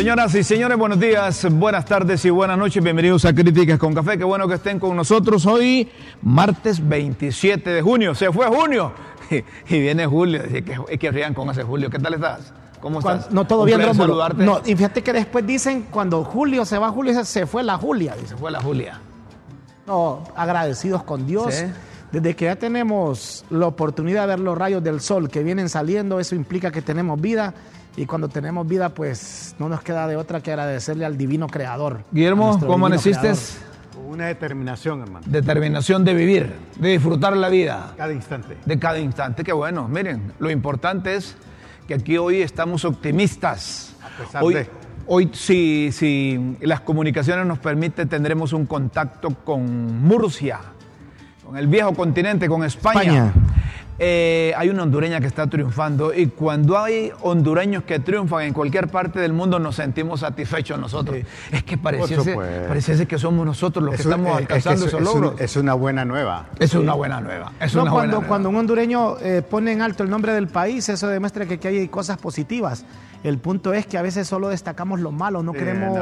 Señoras y señores, buenos días, buenas tardes y buenas noches. Bienvenidos a Críticas con Café. Qué bueno que estén con nosotros hoy, martes 27 de junio. Se fue junio y, viene julio. Es que, es que rían con ese julio. ¿Qué tal estás? ¿Cómo estás? no, todo bien, Rómulo. No, y fíjate que después dicen, cuando Julio se va, Julio se fue la Julia. Se Dice. fue la Julia. No, agradecidos con Dios. Sí. Desde que ya tenemos la oportunidad de ver los rayos del sol que vienen saliendo, eso implica que tenemos vida. Y cuando tenemos vida, pues no nos queda de otra que agradecerle al divino creador. Guillermo, ¿cómo. Con una determinación, hermano. Determinación de vivir, de disfrutar la vida. Cada instante. de cada instante. Qué bueno, miren, lo importante es que aquí hoy estamos optimistas. A pesar hoy, de. hoy si, si las comunicaciones nos permiten, tendremos un contacto con Murcia, con el viejo continente, con España. España. Eh, hay una hondureña que está triunfando y cuando hay hondureños que triunfan en cualquier parte del mundo nos sentimos satisfechos nosotros. Es que pareciese, supuesto. pareciese que somos nosotros los que un- estamos es- es que alcanzando es- esos es un- logros. Es una buena nueva. Es una buena nueva. Es No, una buena cuando, nueva. un hondureño eh, pone en alto el nombre del país, eso demuestra que aquí hay cosas positivas. El punto es que a veces solo destacamos lo malo, no queremos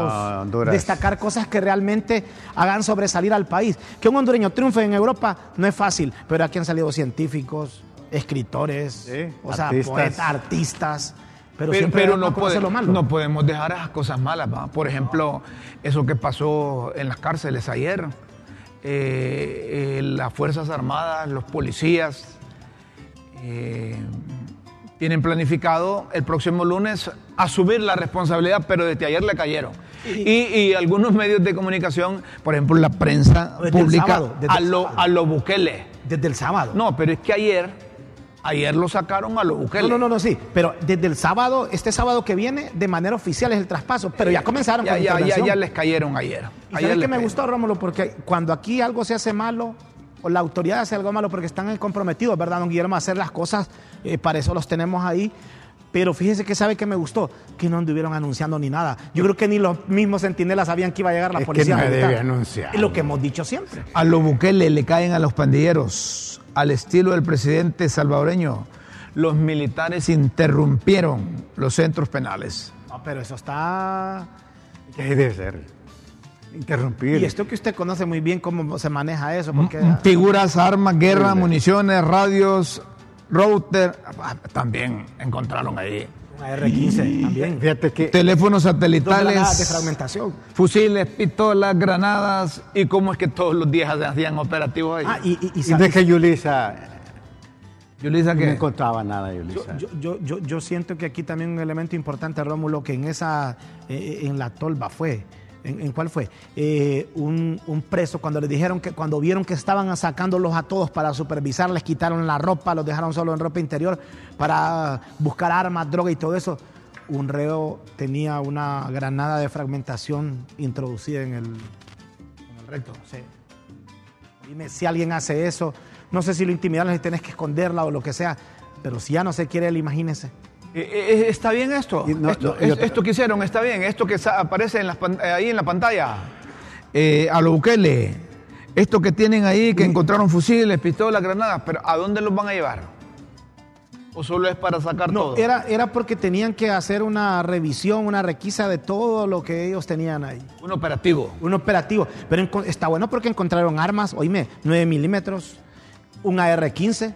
no, destacar cosas que realmente hagan sobresalir al país. Que un hondureño triunfe en Europa no es fácil, pero aquí han salido científicos, escritores, Sí, o sea, artistas. poetas, artistas. Pero, Pero, siempre pero vamos no, lo malo. podemos dejar esas cosas malas. ¿va? Por ejemplo, eso que pasó en las cárceles ayer, eh, eh, las Fuerzas Armadas, los policías, eh, tienen planificado el próximo lunes asumir la responsabilidad, pero desde ayer le cayeron. Y, y algunos medios de comunicación, por ejemplo, la prensa pública, sábado, a lo, a lo Bukele. Desde el sábado. No, pero es que ayer, ayer lo sacaron a lo Bukele. No, no, no, no, sí. Pero desde el sábado, este sábado que viene, de manera oficial es el traspaso. Pero ya comenzaron Ya, con la ya, ya, ya les cayeron ayer. ¿Y Ayer sabes qué me cayeron. gustó, Rómulo? Porque cuando aquí algo se hace malo, o la autoridad hace algo malo, porque están comprometidos, ¿verdad, don Guillermo? A hacer las cosas, eh, para eso los tenemos ahí. Pero fíjese que sabe que me gustó, que no anduvieron anunciando ni nada. Yo creo que ni los mismos centinelas sabían que iba a llegar la Es que policía. no debe anunciar. Es lo que hemos dicho siempre. A lo Bukele le caen a los pandilleros, al estilo del presidente salvadoreño. Los militares interrumpieron los centros penales. No, pero eso está... Que así debe ser. Interrumpir. Y esto que usted conoce muy bien cómo se maneja eso, porque... Figuras, armas, guerra, municiones, radios, router, ah, también encontraron ahí. Una R-15 también. Fíjate que Teléfonos granadas de satelitales, fragmentación. fusiles, pistolas, granadas. ¿Y cómo es que todos los días hacían operativos ahí? Ah, y, y, y y sa- de que Yulisa Yulisa, no ¿qué? encontraba nada, Yulisa. yo, yo, yo, yo siento que aquí también un elemento importante, Rómulo, que en esa, eh, en la tolva fue, ¿en, cuál fue? Eh, un, preso, cuando le dijeron que, cuando vieron que estaban sacándolos a todos para supervisar, les quitaron la ropa, los dejaron solo en ropa interior para buscar armas, droga y todo eso. Un reo tenía una granada de fragmentación introducida en el, recto. sí. Dime si alguien hace eso. No sé si lo intimidaron, si tienes que esconderla o lo que sea. Pero si ya no se quiere él, imagínese. Eh, eh, ¿Está bien esto? No, esto, no, y es- otra- esto que hicieron está bien. Esto que aparece en eh, ahí en la pantalla. Eh, a lo Bukele. Esto que tienen ahí, que encontraron fusiles, pistolas, granadas. Pero ¿a dónde los van a llevar? ¿O solo es para sacar No, todo? era, era porque tenían que hacer una revisión, una requisa de todo lo que ellos tenían ahí. Un operativo. Un operativo. Pero está bueno porque encontraron armas, oíme, 9 milímetros, un AR-15,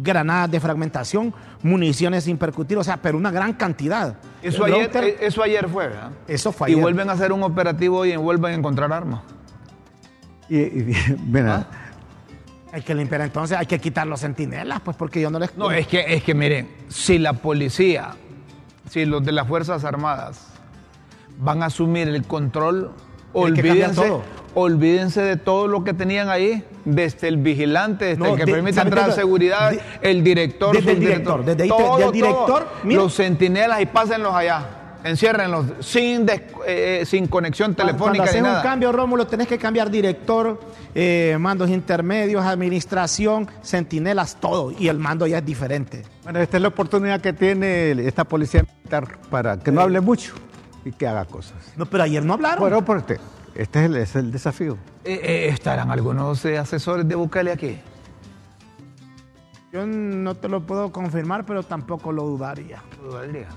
granadas de fragmentación, municiones sin percutir, o sea, pero una gran cantidad. Eso El ayer, router- eh, eso ayer fue, ¿verdad? Eso fue Y ayer. vuelven a hacer un operativo y vuelven a encontrar armas. Y, y- mira, Hay que limpiar entonces, hay que quitar los centinelas, pues porque yo no les... No, es que, es que miren, si la policía, si los de las Fuerzas Armadas van a asumir el control, olvídense, todo. olvídense de todo lo que tenían ahí, desde el vigilante, desde No, el que de- permite ¿sabe entrar qué? seguridad, De- el director, desde el subdirector, director, desde ahí todo, del director, todo. mira. los centinelas y pásenlos allá, enciérrenlos, sin, des- eh, sin conexión Cuando telefónica haces ni un nada. cambio, Rómulo, tenés que cambiar director, eh, mandos intermedios, administración, centinelas, todo. Y el mando ya es diferente. bueno, esta es la oportunidad que tiene esta policía militar para que no hable mucho y que haga cosas. No, pero ayer no hablaron. Bueno, por este, este es el, es el desafío. Eh, eh, ¿Estarán algunos eh, asesores de Bukele aquí? Yo no te lo puedo confirmar, pero tampoco lo dudaría. Lo valdría.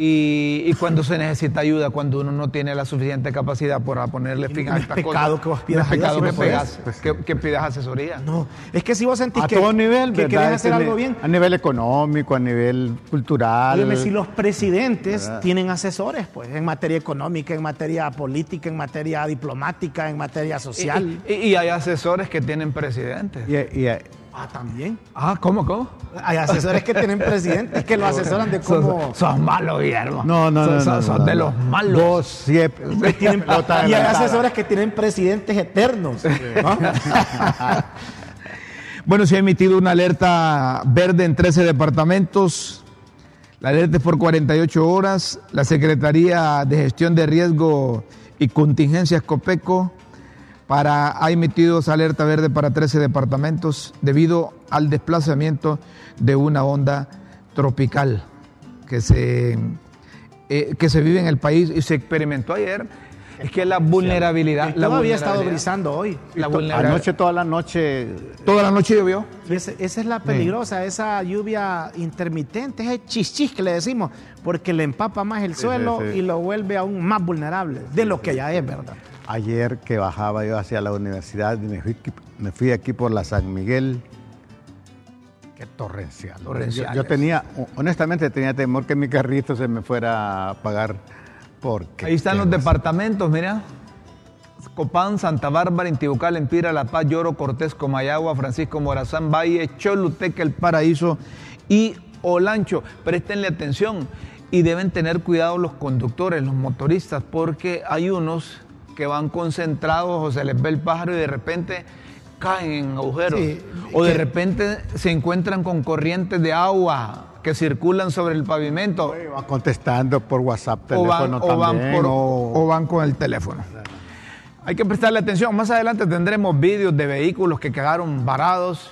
Y, y cuando se necesita ayuda, cuando uno no tiene la suficiente capacidad para ponerle fin no a es estas pecado cosas. que vos pidas no es pecado ayuda, que, si no pegas- puedes. que, que pidas asesoría. No, es que si vos sentís A que, todo nivel, que hacer algo bien, A nivel económico, a nivel cultural. Óyeme, si los presidentes tienen asesores, pues, en materia económica, en materia política, en materia diplomática, en materia Y, social. y- y hay asesores que tienen presidentes. Y, y- ah, también. Ah, ¿cómo, cómo? Hay asesores que tienen presidentes que lo asesoran de cómo. Sos, sos malo, Guillermo. no, no, no, sos- no, sos no, de no. los malos. Vos siempre. tienen- y hay asesores que tienen presidentes eternos. ¿no? Bueno, se ha emitido una alerta verde en 13 departamentos. La alerta es por 48 horas. La Secretaría de Gestión de Riesgo y Contingencias COPECO para, ha emitido esa alerta verde para 13 departamentos debido al desplazamiento de una onda tropical que se, eh, que se vive en el país y se experimentó ayer. Es que la vulnerabilidad... La Todavía ha estado brisando hoy. La vulnerabilidad. Anoche, toda la noche. Toda la noche llovió. Esa es la peligrosa, esa lluvia intermitente, ese chichis que le decimos, porque le empapa más el Sí, suelo sí, sí. y lo vuelve aún más vulnerable de lo que ya es, ¿verdad? Ayer que bajaba yo hacia la universidad y me fui, aquí- me fui aquí por la San Miguel. Qué torrencial. Yo, yo tenía, honestamente, tenía temor que mi carrito se me fuera a apagar. Porque Ahí están los departamentos, mira. Copán, Santa Bárbara, Intibucal, Empira, La Paz, Lloro, Cortés, Comayagua, Francisco Morazán, Valle, Choluteca, El Paraíso y Olancho. Préstenle atención y deben tener cuidado los conductores, los motoristas, porque hay unos que van concentrados o se les ve el pájaro y de repente caen en agujeros. Sí, o de que- repente se encuentran con corrientes de agua que circulan sobre el pavimento Va contestando por WhatsApp, o van, teléfono o van por- o- o van con el teléfono. Hay que prestarle atención. Más adelante tendremos vídeos de vehículos que quedaron varados,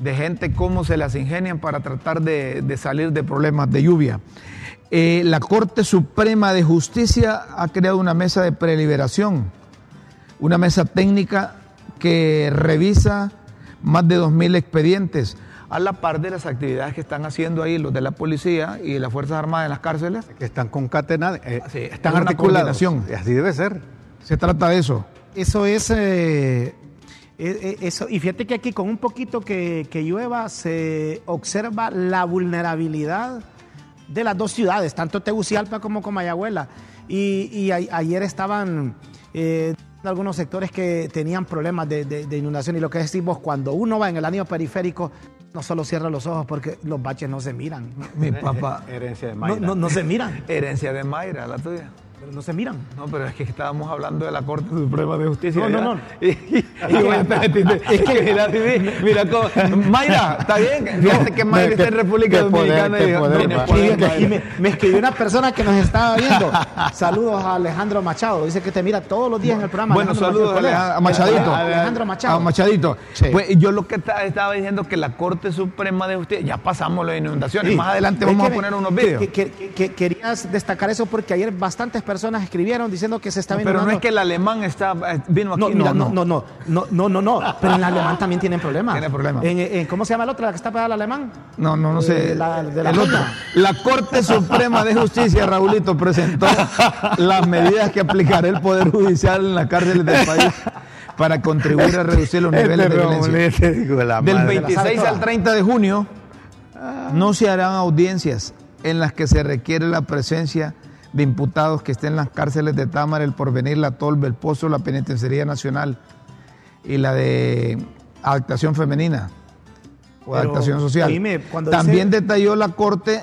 de gente cómo se las ingenian para tratar de, de salir de problemas de lluvia. Eh, la Corte Suprema de Justicia ha creado una mesa de preliberación, una mesa técnica que revisa más de 2.000 expedientes, a la par de las actividades que están haciendo ahí los de la policía y las Fuerzas Armadas en las cárceles. que están concatenadas, eh, Sí, están es. Y Así debe ser. Se trata de eso. Eso es. eh, eh, eh, eso. Y fíjate que aquí, con un poquito que, que llueva, se observa la vulnerabilidad de las dos ciudades, tanto Tegucigalpa como Comayagüela. Y, y a- ayer estaban eh, algunos sectores que tenían problemas de, de- de inundación. Y lo que decimos, cuando uno va en el anillo periférico, no solo cierra los ojos porque los baches no se miran. Mi papá, Herencia de No, Mayra. no, no se miran. herencia de Mayra, la tuya. Pero No se miran. No, pero es que estábamos hablando de la Corte Suprema de Justicia. No, no, no. Y, y- y bueno, te metiste- es que mira, mira, cómo- Mayra, está bien. Fíjate que Mayra está en República poder, Dominicana y poder, poder, me- Mayra. y me, me escribió una persona que nos estaba viendo. Saludos a Alejandro Machado. Dice que te mira todos los días en el programa. Bueno, Alejandro saludos a. Machadito. Alejandro Machado. A Machadito. Sí. Pues yo lo que ta- estaba diciendo que la Corte Suprema de Justicia, ya pasamos las inundaciones, Sí. más adelante vamos a poner unos que- que- que- querías destacar eso porque ayer bastantes personas escribieron diciendo que se está no, Pero no es que el alemán está, eh, vino aquí. No, mira, no, no, no, no, no, no, no, Pero en el alemán también tienen problemas. Tiene problemas. ¿Cómo se llama la otra, la que está pegada al alemán? No, no, no sé. Eh, la, Corte Suprema de Justicia, Raulito, presentó las medidas que aplicará el Poder Judicial en las cárceles del país para contribuir a reducir los niveles de violencia. Del 26 al 30 de junio no se harán audiencias en las que se requiere la presencia de imputados que estén en las cárceles de Támara, El Porvenir, La Tolva, El Pozo, la Penitenciaría Nacional y la de adaptación femenina o Pero, adaptación social. También dice- detalló la Corte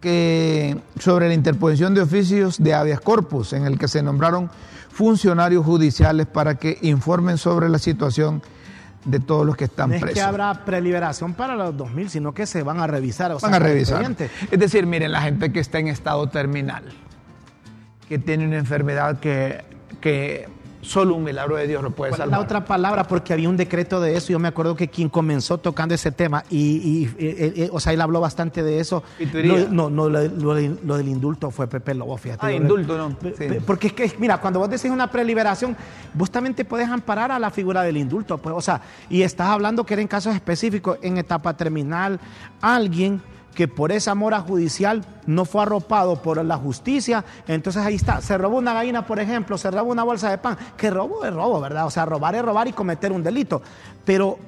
que sobre la interposición de oficios de habeas corpus en el que se nombraron funcionarios judiciales para que informen sobre la situación de todos los que están No es presos. que habrá preliberación para los 2000, sino que se van a revisar. o Van sea, a revisar. Es decir, miren, la gente que está en estado terminal, que tiene una enfermedad que, que solo un milagro de Dios lo puede ¿Cuál es salvar. la otra palabra? Porque había un decreto de eso. Yo me acuerdo que quien comenzó tocando ese tema, y, y- eh, eh, o sea, él habló bastante de eso. Pituería. No, no, no, lo, lo de- lo del indulto fue Pepe Lobo, fíjate. Ah, indulto, no. Sí. Porque es que, mira, cuando vos decís una preliberación, vos también te puedes amparar a la figura del indulto. Pues, o sea, y estás hablando que era en casos específicos, en etapa terminal, alguien que por esa mora judicial no fue arropado por la justicia, entonces ahí está, se robó una gallina, por ejemplo, se robó una bolsa de pan, que robo es robo, ¿verdad? O sea, robar es robar y cometer un delito, pero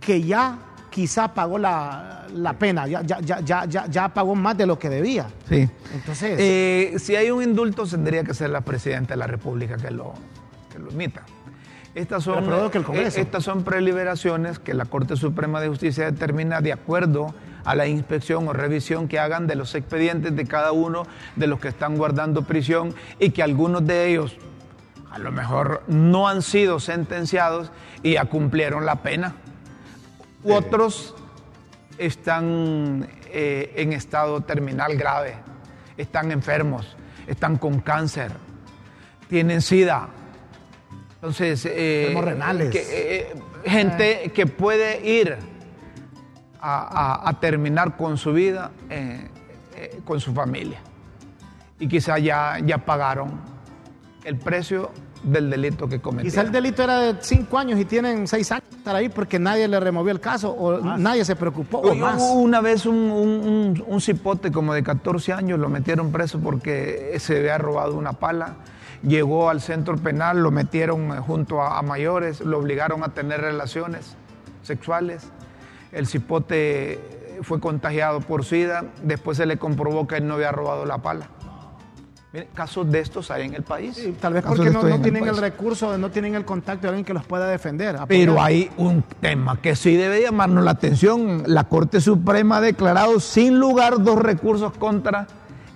que ya quizá pagó la, pena, ya, ya, ya, ya, ya pagó más de lo que debía. Sí. Entonces. Eh, si hay un indulto, tendría que ser la presidenta de la República que lo, que lo emita. Estas son, que el eh, estas son preliberaciones que la Corte Suprema de Justicia determina de acuerdo a la inspección o revisión que hagan de los expedientes de cada uno de los que están guardando prisión y que algunos de ellos a lo mejor no han sido sentenciados y ya cumplieron la pena. Otros están eh, en estado terminal grave, están enfermos, están con cáncer, tienen sida. Entonces, eh, renales. Eh, gente que puede ir a, terminar con su vida, con su familia. Y quizá ya, ya pagaron el precio del delito que cometió. Quizá el delito era de cinco años y tienen seis años estar ahí porque nadie le removió el caso o nadie se preocupó. Una vez un, un, cipote como de 14 años lo metieron preso porque se había robado una pala. Llegó al centro penal, lo metieron junto a, a mayores, lo obligaron a tener relaciones sexuales. El cipote fue contagiado por SIDA, después se le comprobó que él no había robado la pala casos de estos hay en el país. tal vez porque no, tienen el, recurso, no tienen el contacto de alguien que los pueda defender. Pero hay un tema que sí debe llamarnos la atención. La Corte Suprema ha declarado sin lugar dos recursos contra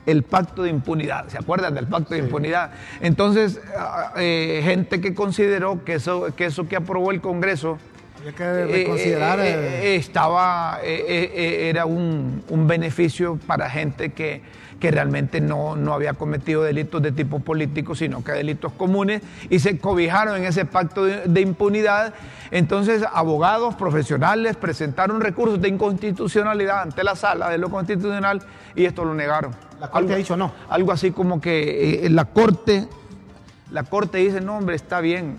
el pacto de impunidad. ¿Se acuerdan del pacto de impunidad? Entonces, ah, eh, gente que consideró que eso, que eso que aprobó el Congreso Había que reconsiderar. Eh, eh, estaba, era un, un beneficio para gente que que realmente no, no había cometido delitos de tipo político, sino que delitos comunes, y se cobijaron en ese pacto de, impunidad. Entonces, abogados profesionales presentaron recursos de inconstitucionalidad ante la sala de lo constitucional y esto lo negaron. La Corte ha dicho no. Algo así como que eh, la Corte, la Corte dice, no, hombre, está bien,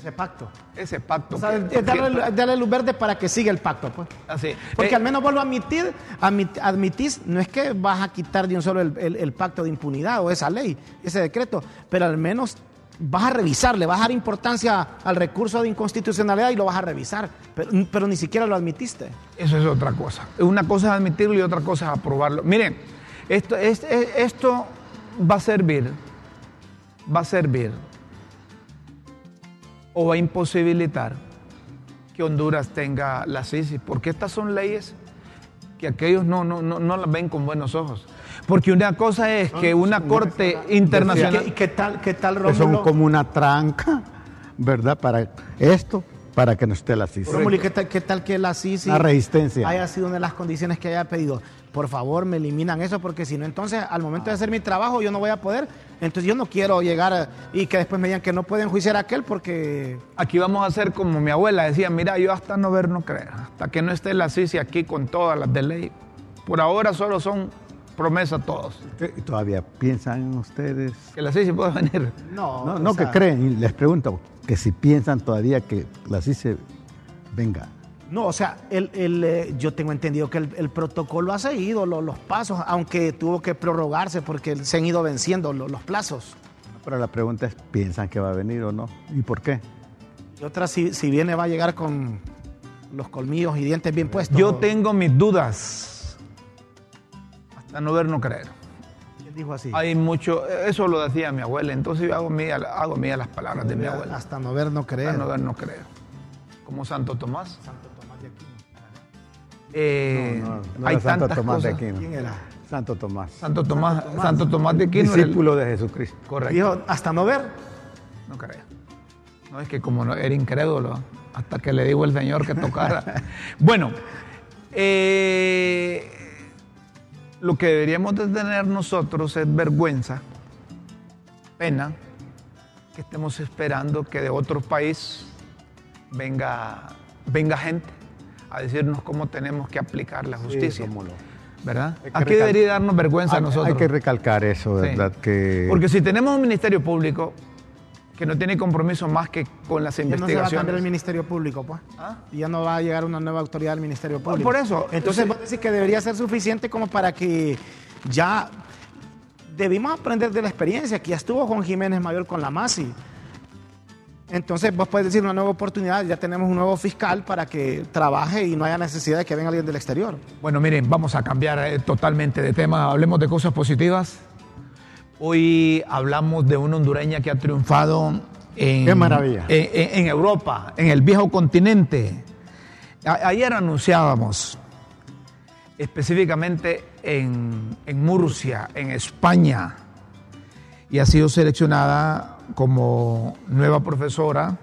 ese pacto. Ese pacto. O sea, darle, luz verde para que siga el pacto, pues. Así. Porque eh, al menos vuelvo a admitir, admitís, no es que vas a quitar de un solo el, pacto de impunidad o esa ley, ese decreto, pero al menos vas a revisar, le vas a dar importancia al recurso de inconstitucionalidad y lo vas a revisar, pero, ni siquiera lo admitiste. Eso es otra cosa. Una cosa es admitirlo y otra cosa es aprobarlo. Miren, esto, esto va a servir, va a servir o va a imposibilitar que Honduras tenga la CICI, porque estas son leyes que aquellos no, no, no, las ven con buenos ojos. Porque una cosa es que una corte internacional... ¿Qué, tal, qué tal Que son como una tranca, ¿verdad? Para esto, para que no esté la CICI. ¿qué tal, qué tal que la CICI... La resistencia. Haya sido una de las condiciones que haya pedido por favor me eliminan eso porque si no entonces al momento de hacer mi trabajo yo no voy a poder. Entonces yo no quiero llegar y que después me digan que no pueden juiciar a aquel porque... Aquí vamos a hacer como mi abuela decía, mira, yo hasta no ver no creer, hasta que no esté la CICI aquí con todas las de ley. Por ahora solo son promesas todos. ¿Y todavía piensan ustedes? Que la CICI puede venir. No, no, no que creen, les pregunto, que si piensan todavía que la CICI venga. No, o sea, el, eh, yo tengo entendido que el, protocolo ha seguido los pasos, aunque tuvo que prorrogarse porque se han ido venciendo los, plazos. Pero la pregunta es, ¿piensan que va a venir o no? ¿Y por qué? Y otra, si, si viene, va a llegar con los colmillos y dientes bien puestos. Yo tengo mis dudas. Hasta no ver, no creer. ¿Quién dijo así? Hay mucho, eso lo decía mi abuela, entonces yo hago mía, hago mía las palabras de mi abuela. Hasta no ver, no creer. Hasta no ver, no creer. Como Santo Tomás. Santo eh, no, hay Santo Tomás de Aquino. ¿Quién era? Santo Tomás. Santo Tomás, Santo Tomás, de Aquino. Discípulo de Jesucristo. Correcto. Dijo, hasta no ver. No creía. No, es que como no, era incrédulo, hasta que le digo el Señor que tocara. bueno, eh, lo que deberíamos de tener nosotros es vergüenza, pena, que estemos esperando que de otro país venga, venga gente a decirnos cómo tenemos que aplicar la justicia. ¿Verdad? Aquí debería darnos vergüenza a nosotros. Hay que recalcar eso, ¿verdad? Que... Porque si tenemos un ministerio público que no tiene compromiso más que con las Ya no se va a investigaciones. cambiar el Ministerio Público, pues. ¿Ah? Ya no va a llegar una nueva autoridad del Ministerio Público. por eso, Entonces, entonces- vos decís que debería ser suficiente como para que ya debimos aprender de la experiencia, que ya estuvo Juan Jiménez Mayor con la MASI. Entonces, vos puedes decir una nueva oportunidad, ya tenemos un nuevo fiscal para que trabaje y no haya necesidad de que venga alguien del exterior. Bueno, miren, vamos a cambiar eh, totalmente de tema. Hablemos de cosas positivas. Hoy hablamos de una hondureña que ha triunfado en, Qué maravilla. en, en- en Europa, en el viejo continente. A- ayer anunciábamos específicamente en, en Murcia, en España, y ha sido seleccionada como nueva profesora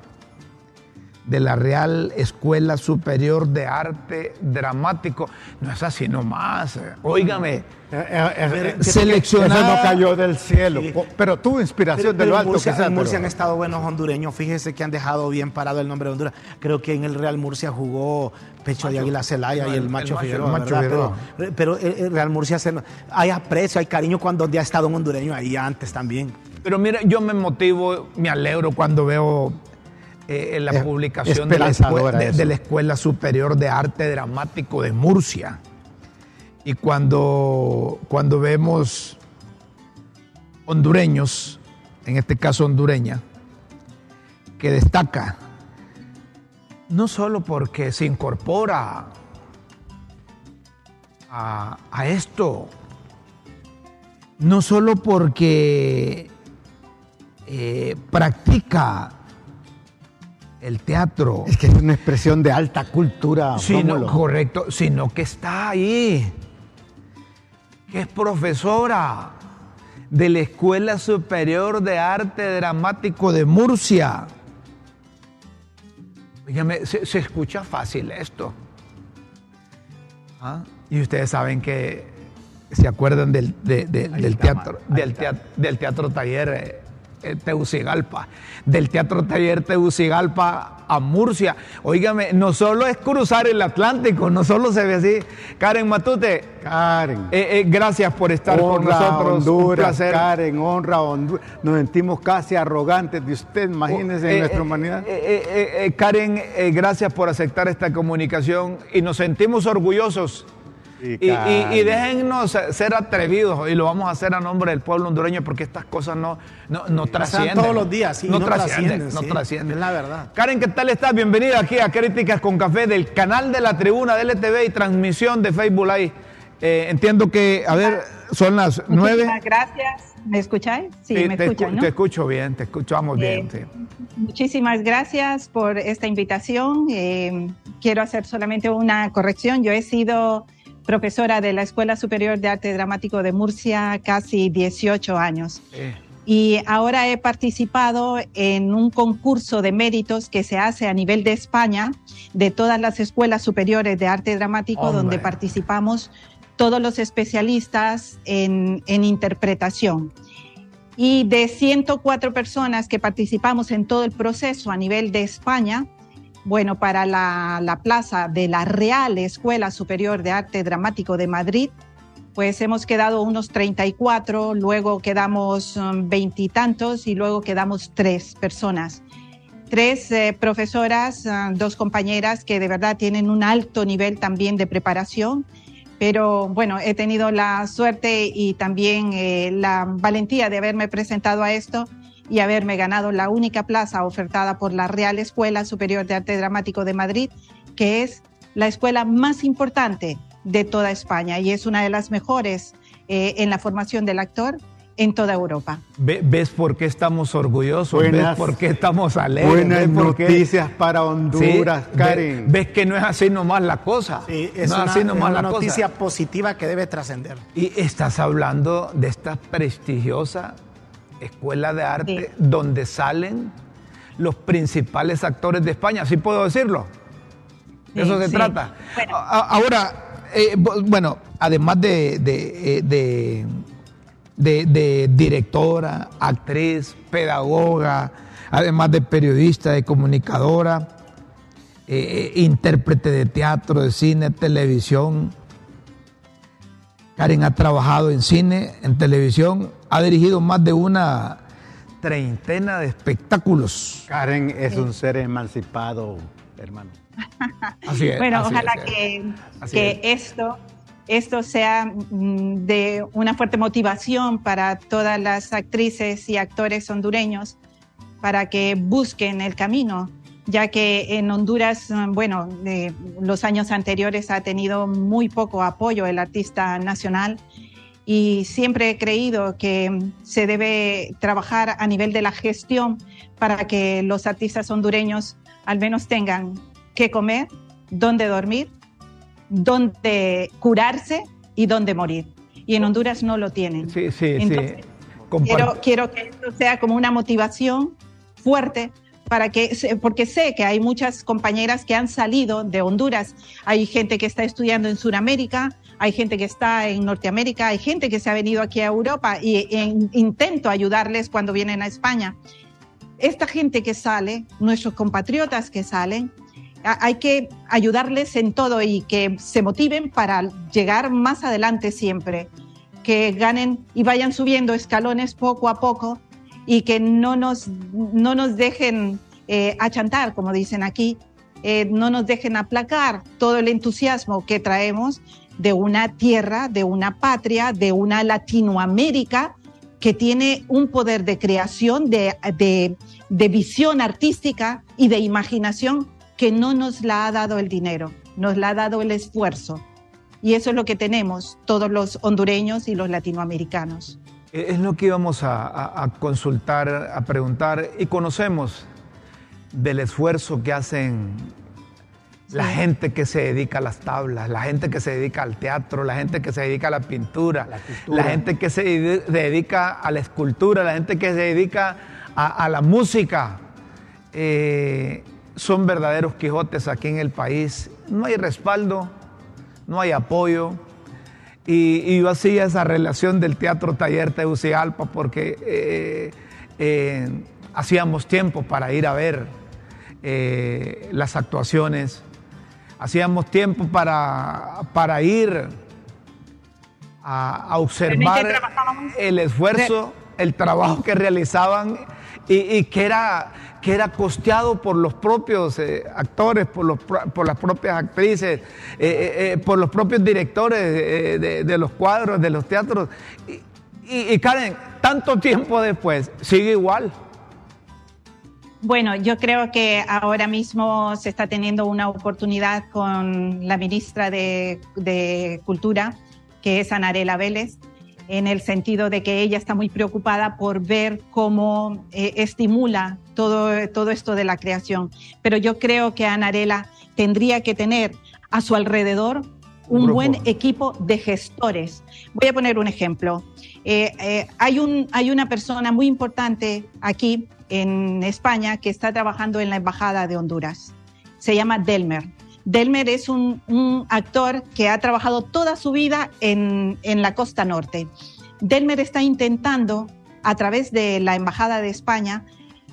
de la Real Escuela Superior de Arte Dramático. No es así nomás. eh. Óigame, seleccionada. Eso no cayó del cielo, Sí. po- pero tuvo inspiración de Pero lo en alto Murcia, que sea. en Murcia pero- han estado buenos hondureños. Fíjese que han dejado bien parado el nombre de Honduras. Creo que en el Real Murcia jugó Pecho de Águila Celaya no, y el, el- Macho Macho- Figueroa. Macho. Pero, pero el, el Real Murcia se- hay aprecio, hay cariño cuando ya ha estado un hondureño ahí antes también. Pero mira, yo me motivo, me alegro cuando veo eh, la Es publicación de la, de- de Escuela Superior de Arte Dramático de Murcia. Y cuando, cuando vemos hondureños, en este caso hondureña, que destaca, no solo porque se incorpora a, a esto, no solo porque eh, practica el teatro, Es que es una expresión de alta cultura. sino, correcto, sino que está ahí, que es profesora de la Escuela Superior de Arte Dramático de Murcia. Se, se escucha fácil esto. ¿Ah? Y ustedes saben que se acuerdan del, de- de- del teatro, del teatro, del teatro taller eh, Teucigalpa, del teatro taller Teucigalpa a Murcia. Óigame, no solo es cruzar el Atlántico, no solo se ve así. Karen Matute, Karen. eh, eh, gracias por estar con honra nosotros. Un Honduras, placer. Karen, honra Honduras. Nos sentimos casi arrogantes de usted, imagínense, Eh, en nuestra humanidad. Karen, gracias por aceptar esta comunicación y nos sentimos orgullosos. Y, y- y déjennos ser atrevidos y lo vamos a hacer a nombre del pueblo hondureño porque estas cosas no, no, no trascienden. todos los días, sí, no, no trascienden. trascienden, No sí, trascienden. es la verdad. Karen, ¿qué tal estás? Bienvenida aquí a Críticas con Café del canal de la tribuna de LTV y transmisión de Facebook Live. Eh, entiendo que, a ver, son las nueve. Muchísimas gracias. ¿Me escucháis? Sí, Sí, me te, escuchan, escu- ¿no? te escucho bien, te escuchamos bien. Eh, sí. Muchísimas gracias por esta invitación. Eh, quiero hacer solamente una corrección. Yo he sido profesora de la Escuela Superior de Arte Dramático de Murcia casi 18 años. Eh, Y ahora he participado en un concurso de méritos que se hace a nivel de España, de todas las escuelas superiores de arte dramático, Hombre. donde participamos todos los especialistas en, en interpretación. Y de 104 personas que participamos en todo el proceso a nivel de España, bueno, para la, la plaza de la Real Escuela Superior de Arte Dramático de Madrid, pues hemos quedado unos 34, luego quedamos um, veintitantos y luego quedamos tres personas. Tres eh, profesoras, ah, dos compañeras que de verdad tienen un alto nivel también de preparación, pero bueno, he tenido la suerte y también eh, la valentía de haberme presentado a esto y haberme ganado la única plaza ofertada por la Real Escuela Superior de Arte Dramático de Madrid, que es la escuela más importante de toda España y es una de las mejores eh, en la formación del actor en toda Europa. Ve- ¿Ves por qué estamos orgullosos? Buenas- ¿Ves por qué estamos alegres? Buenas ¿Ves por qué- noticias para Honduras, Sí, Karen. ¿Ves que no es así nomás la cosa? Sí, es no una, es así es nomás una la noticia cosa. positiva que debe trascender. Y estás hablando de esta prestigiosa escuela de arte Sí. donde salen los principales actores de España, ¿sí puedo decirlo? De Sí, eso se sí. trata. Bueno. Ahora, eh, bueno, además de, de, eh, de- directora, actriz, pedagoga, además de periodista, de comunicadora, eh, intérprete de teatro, de cine, televisión. Karen ha trabajado en cine, en televisión, ha dirigido más de una treintena de espectáculos. Karen es un ser emancipado, hermano. Así es. Bueno, ojalá que, que esto, esto sea mm, de una fuerte motivación para todas las actrices y actores hondureños para que busquen el camino, ya que en Honduras, mm, bueno, los años anteriores ha tenido muy poco apoyo el artista nacional y siempre he creído que se debe trabajar a nivel de la gestión para que los artistas hondureños al menos tengan qué comer, dónde dormir, dónde curarse y dónde morir. Y en Honduras no lo tienen. Sí, sí, sí. Quiero, quiero que esto sea como una motivación fuerte para que, porque sé que hay muchas compañeras que han salido de Honduras, hay gente que está estudiando en Sudamérica, hay gente que está en Norteamérica, hay gente que se ha venido aquí a Europa y intento ayudarles cuando vienen a España. Esta gente que sale, nuestros compatriotas que salen, hay que ayudarles en todo y que se motiven para llegar más adelante siempre, que ganen y vayan subiendo escalones poco a poco y que no nos, no nos dejen eh, achantar, como dicen aquí, eh, no nos dejen aplacar todo el entusiasmo que traemos de una tierra, de una patria, de una Latinoamérica que tiene un poder de creación, de, de, visión artística y de imaginación que no nos la ha dado el dinero, nos la ha dado el esfuerzo. Y eso es lo que tenemos todos los hondureños y los latinoamericanos. Es lo que íbamos a, a consultar, a preguntar, y conocemos del esfuerzo que hacen la gente que se dedica a las tablas, la gente que se dedica al teatro, la gente que se dedica a la pintura, la, gente que se dedica a la escultura, la gente que se dedica a, la música. Eh, son verdaderos Quijotes aquí en el país. No hay respaldo, no hay apoyo. Y, yo hacía esa relación del Teatro Taller Tegucigalpa porque eh, eh, hacíamos tiempo para ir a ver las actuaciones. Hacíamos tiempo para, para ir a, observar el esfuerzo, el trabajo que realizaban y, que, era, que era costeado por los propios eh, actores, por, los, por las propias actrices, eh, eh, por los propios directores de, los cuadros, de los teatros. y Karen, tanto tiempo después, sigue igual. Bueno, yo creo que ahora mismo se está teniendo una oportunidad con la ministra de, Cultura, que es Anarela Vélez, en el sentido de que ella está muy preocupada por ver cómo eh, estimula todo, todo esto de la creación. Pero yo creo que Anarela tendría que tener a su alrededor un, buen equipo de gestores. Voy a poner un ejemplo. Eh, eh, hay, un, hay una persona muy importante aquí en España que está trabajando en la Embajada de Honduras. Se llama Delmer. Delmer es un, actor que ha trabajado toda su vida en, la costa norte. Delmer está intentando, a través de la Embajada de España,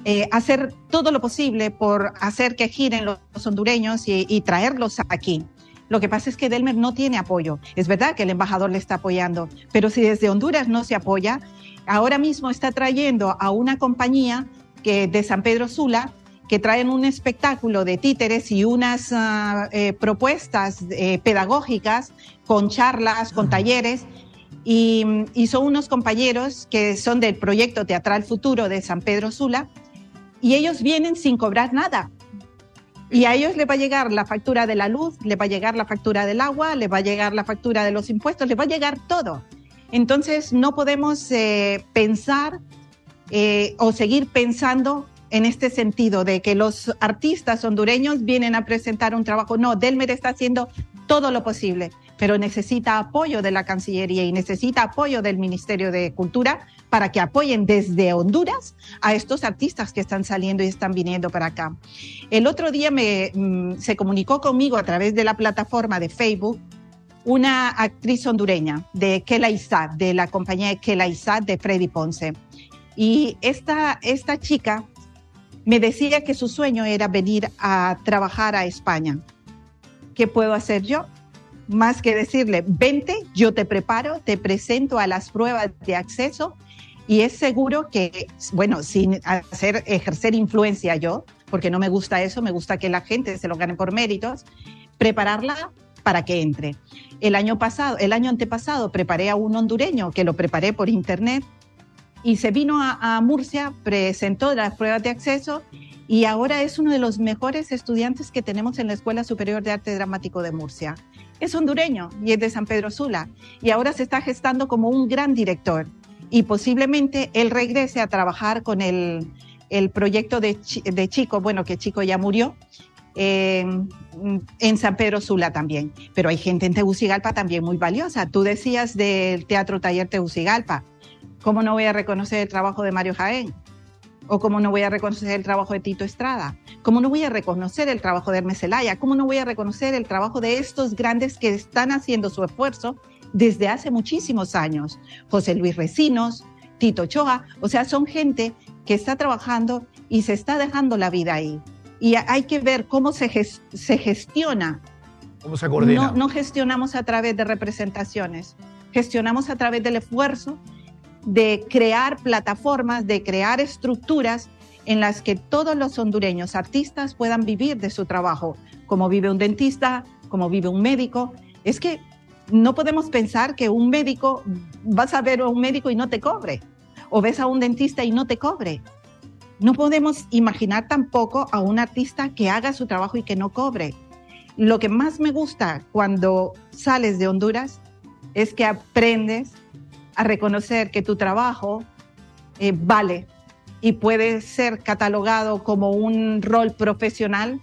eh, hacer todo lo posible por hacer que giren los, hondureños y, y, traerlos aquí. Lo que pasa es que Delmer no tiene apoyo. Es verdad que el embajador le está apoyando, pero si desde Honduras no se apoya, ahora mismo está trayendo a una compañía que de San Pedro Sula, que traen un espectáculo de títeres y unas ah, eh, propuestas eh, pedagógicas con charlas, con talleres. Y, son unos compañeros que son del proyecto Teatral Futuro de San Pedro Sula y ellos vienen sin cobrar nada. Y a ellos les va a llegar la factura de la luz, les va a llegar la factura del agua, les va a llegar la factura de los impuestos, les va a llegar todo. Entonces no podemos eh, pensar eh, o seguir pensando en este sentido de que los artistas hondureños vienen a presentar un trabajo. No, Delmer está haciendo todo lo posible, pero necesita apoyo de la Cancillería y necesita apoyo del Ministerio de Cultura para que apoyen desde Honduras a estos artistas que están saliendo y están viniendo para acá. El otro día me, mm, se comunicó conmigo a través de la plataforma de Facebook una actriz hondureña de Kela de la compañía de Kela de Freddy Ponce. Y esta, esta chica me decía que su sueño era venir a trabajar a España. ¿Qué puedo hacer yo? Más que decirle, vente, yo te preparo, te presento a las pruebas de acceso y es seguro que, bueno, sin hacer, ejercer influencia yo, porque no me gusta eso, me gusta que la gente se lo gane por méritos, prepararla para que entre. El año pasado, el año antepasado preparé a un hondureño que lo preparé por internet y se vino a, Murcia, presentó las pruebas de acceso y ahora es uno de los mejores estudiantes que tenemos en la Escuela Superior de Arte Dramático de Murcia. Es hondureño y es de San Pedro Sula y ahora se está gestando como un gran director y posiblemente él regrese a trabajar con el, el proyecto de, de, Chico, bueno, que Chico ya murió, eh, en San Pedro Sula también. Pero hay gente en Tegucigalpa también muy valiosa. Tú decías del Teatro Taller Tegucigalpa. ¿Cómo no voy a reconocer el trabajo de Mario Jaén? ¿O cómo no voy a reconocer el trabajo de Tito Estrada? ¿Cómo no voy a reconocer el trabajo de Hermes Zelaya? ¿Cómo no voy a reconocer el trabajo de estos grandes que están haciendo su esfuerzo desde hace muchísimos años. José Luis Recinos, Tito Choa, o sea, son gente que está trabajando y se está dejando la vida ahí. Y hay que ver cómo se, se gestiona. ¿Cómo se coordina? No, no gestionamos a través de representaciones, gestionamos a través del esfuerzo de crear plataformas, de crear estructuras en las que todos los hondureños artistas puedan vivir de su trabajo, como vive un dentista, como vive un médico. Es que no podemos pensar que un médico, vas a ver a un médico y no te cobre, o ves a un dentista y no te cobre. No podemos imaginar tampoco a un artista que haga su trabajo y que no cobre. Lo que más me gusta cuando sales de Honduras es que aprendes a reconocer que tu trabajo eh, vale y puede ser catalogado como un rol profesional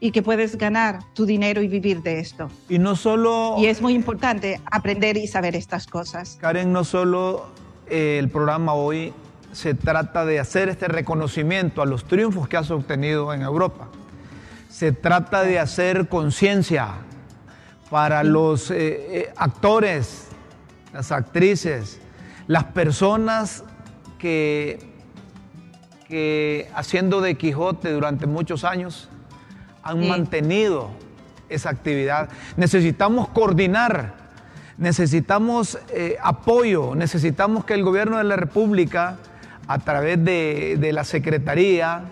y que puedes ganar tu dinero y vivir de esto. Y no solo... Y es muy importante aprender y saber estas cosas. Karen, no solo eh, el programa hoy se trata de hacer este reconocimiento a los triunfos que has obtenido en Europa. Se trata de hacer conciencia para los eh, eh, actores, las actrices, las personas que, que haciendo de Quijote durante muchos años han sí. mantenido esa actividad. Necesitamos coordinar, necesitamos eh, apoyo, necesitamos que el gobierno de la República, a través de, de la Secretaría,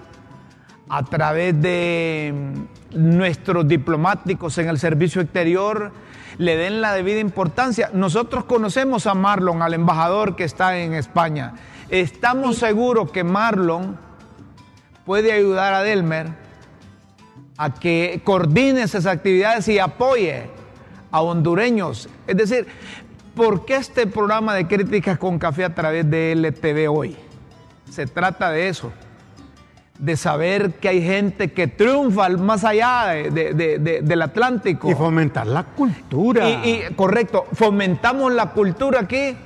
a través de mm, nuestros diplomáticos en el servicio exterior, le den la debida importancia. Nosotros conocemos a Marlon, al embajador que está en España. Estamos seguros que Marlon puede ayudar a Delmer a que coordine esas actividades y apoye a hondureños. Es decir, ¿por qué este programa de críticas con café a través de LTV hoy? Se trata de eso, de saber que hay gente que triunfa más allá de, de, de, del Atlántico. Y fomentar la cultura. Y, y, correcto, fomentamos la cultura aquí,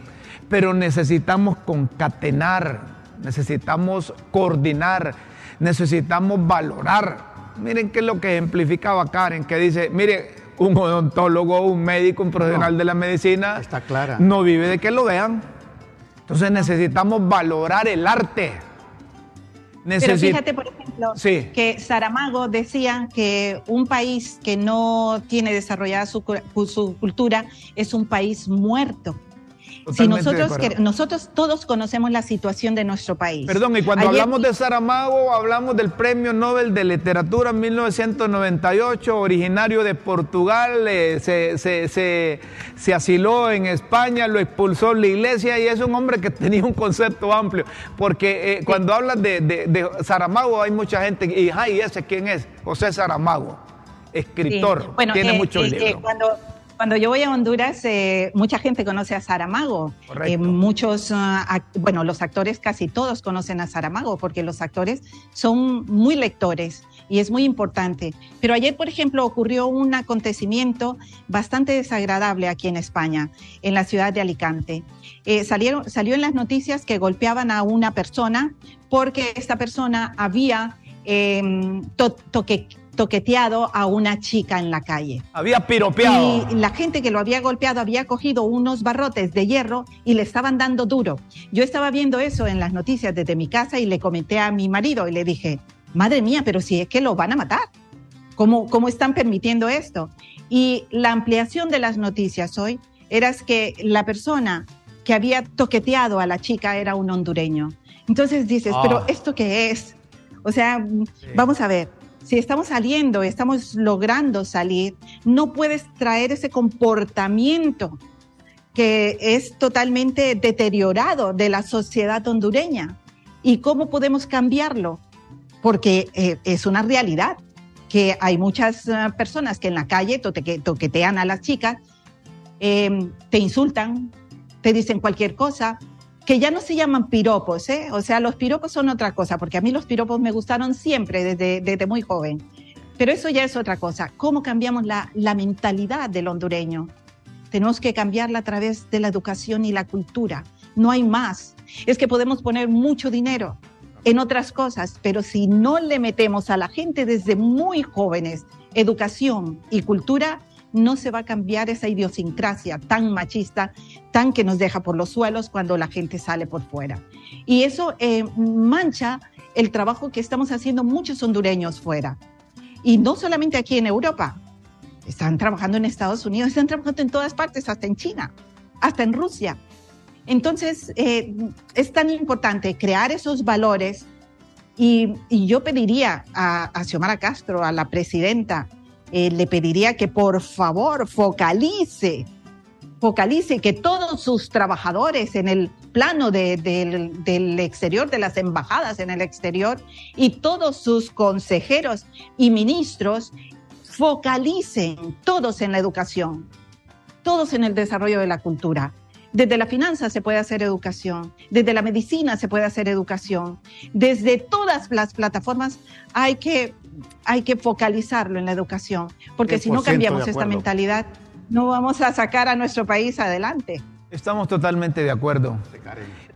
pero necesitamos concatenar, necesitamos coordinar, necesitamos valorar miren qué es lo que ejemplificaba Karen, que dice, mire, un odontólogo, un médico, un profesional no, de la medicina, está clara. no vive de que lo vean. Entonces necesitamos valorar el arte. Pero fíjate, por ejemplo, sí. que Saramago decía que un país que no tiene desarrollada su, su cultura es un país muerto. Si nosotros, que, nosotros todos conocemos la situación de nuestro país. Perdón, y cuando Ayer, hablamos de Saramago, hablamos del Premio Nobel de Literatura en 1998, originario de Portugal, eh, se, se, se, se, asiló en España, lo expulsó la iglesia y es un hombre que tenía un concepto amplio. Porque eh, sí. cuando hablas de, de, de, Saramago hay mucha gente, y ay, ¿ese quién es? José Saramago, escritor, sí. bueno, tiene eh, muchos libros. cuando cuando yo voy a Honduras, eh, mucha gente conoce a Saramago. Eh, muchos, uh, bueno, los actores casi todos conocen a Saramago porque los actores son muy lectores y es muy importante. Pero ayer, por ejemplo, ocurrió un acontecimiento bastante desagradable aquí en España, en la ciudad de Alicante. Eh, salieron, salió en las noticias que golpeaban a una persona porque esta persona había eh, to toque toqueteado a una chica en la calle. Había piropeado. Y la gente que lo había golpeado había cogido unos barrotes de hierro y le estaban dando duro. Yo estaba viendo eso en las noticias desde mi casa y le comenté a mi marido y le dije, madre mía, pero si es que lo van a matar. ¿Cómo, cómo están permitiendo esto? Y la ampliación de las noticias hoy era que la persona que había toqueteado a la chica era un hondureño. Entonces dices, pero Ah. ¿esto qué es? O sea, vamos a ver, si estamos saliendo, estamos logrando salir, no puedes traer ese comportamiento que es totalmente deteriorado de la sociedad hondureña. ¿Y cómo podemos cambiarlo? Porque eh, es una realidad que hay muchas eh, personas que en la calle toque- toquetean a las chicas, eh, te insultan, te dicen cualquier cosa, que ya no se llaman piropos, ¿eh? O sea, los piropos son otra cosa, porque a mí los piropos me gustaron siempre desde, muy joven. Pero eso ya es otra cosa. ¿Cómo cambiamos la mentalidad del hondureño? Tenemos que cambiarla a través de la educación y la cultura. No hay más. Es que podemos poner mucho dinero en otras cosas, pero si no le metemos a la gente desde muy jóvenes educación y cultura, no se va a cambiar esa idiosincrasia tan machista, tan que nos deja por los suelos cuando la gente sale por fuera. Y eso eh, mancha el trabajo que estamos haciendo muchos hondureños fuera. Y no solamente aquí en Europa, están trabajando en Estados Unidos, están trabajando en todas partes, hasta en China, hasta en Rusia. Entonces, eh, es tan importante crear esos valores y, yo pediría a, a Xiomara Castro, a la presidenta, eh, le pediría que por favor focalice, focalice que todos sus trabajadores en el plano de- del- del exterior, de las embajadas en el exterior, y todos sus consejeros y ministros focalicen todos en la educación, todos en el desarrollo de la cultura. Desde la finanza se puede hacer educación, desde la medicina se puede hacer educación, desde todas las plataformas hay que, hay que focalizarlo en la educación, porque si no 100% cambiamos esta mentalidad, no vamos a sacar a nuestro país adelante. Estamos totalmente de acuerdo.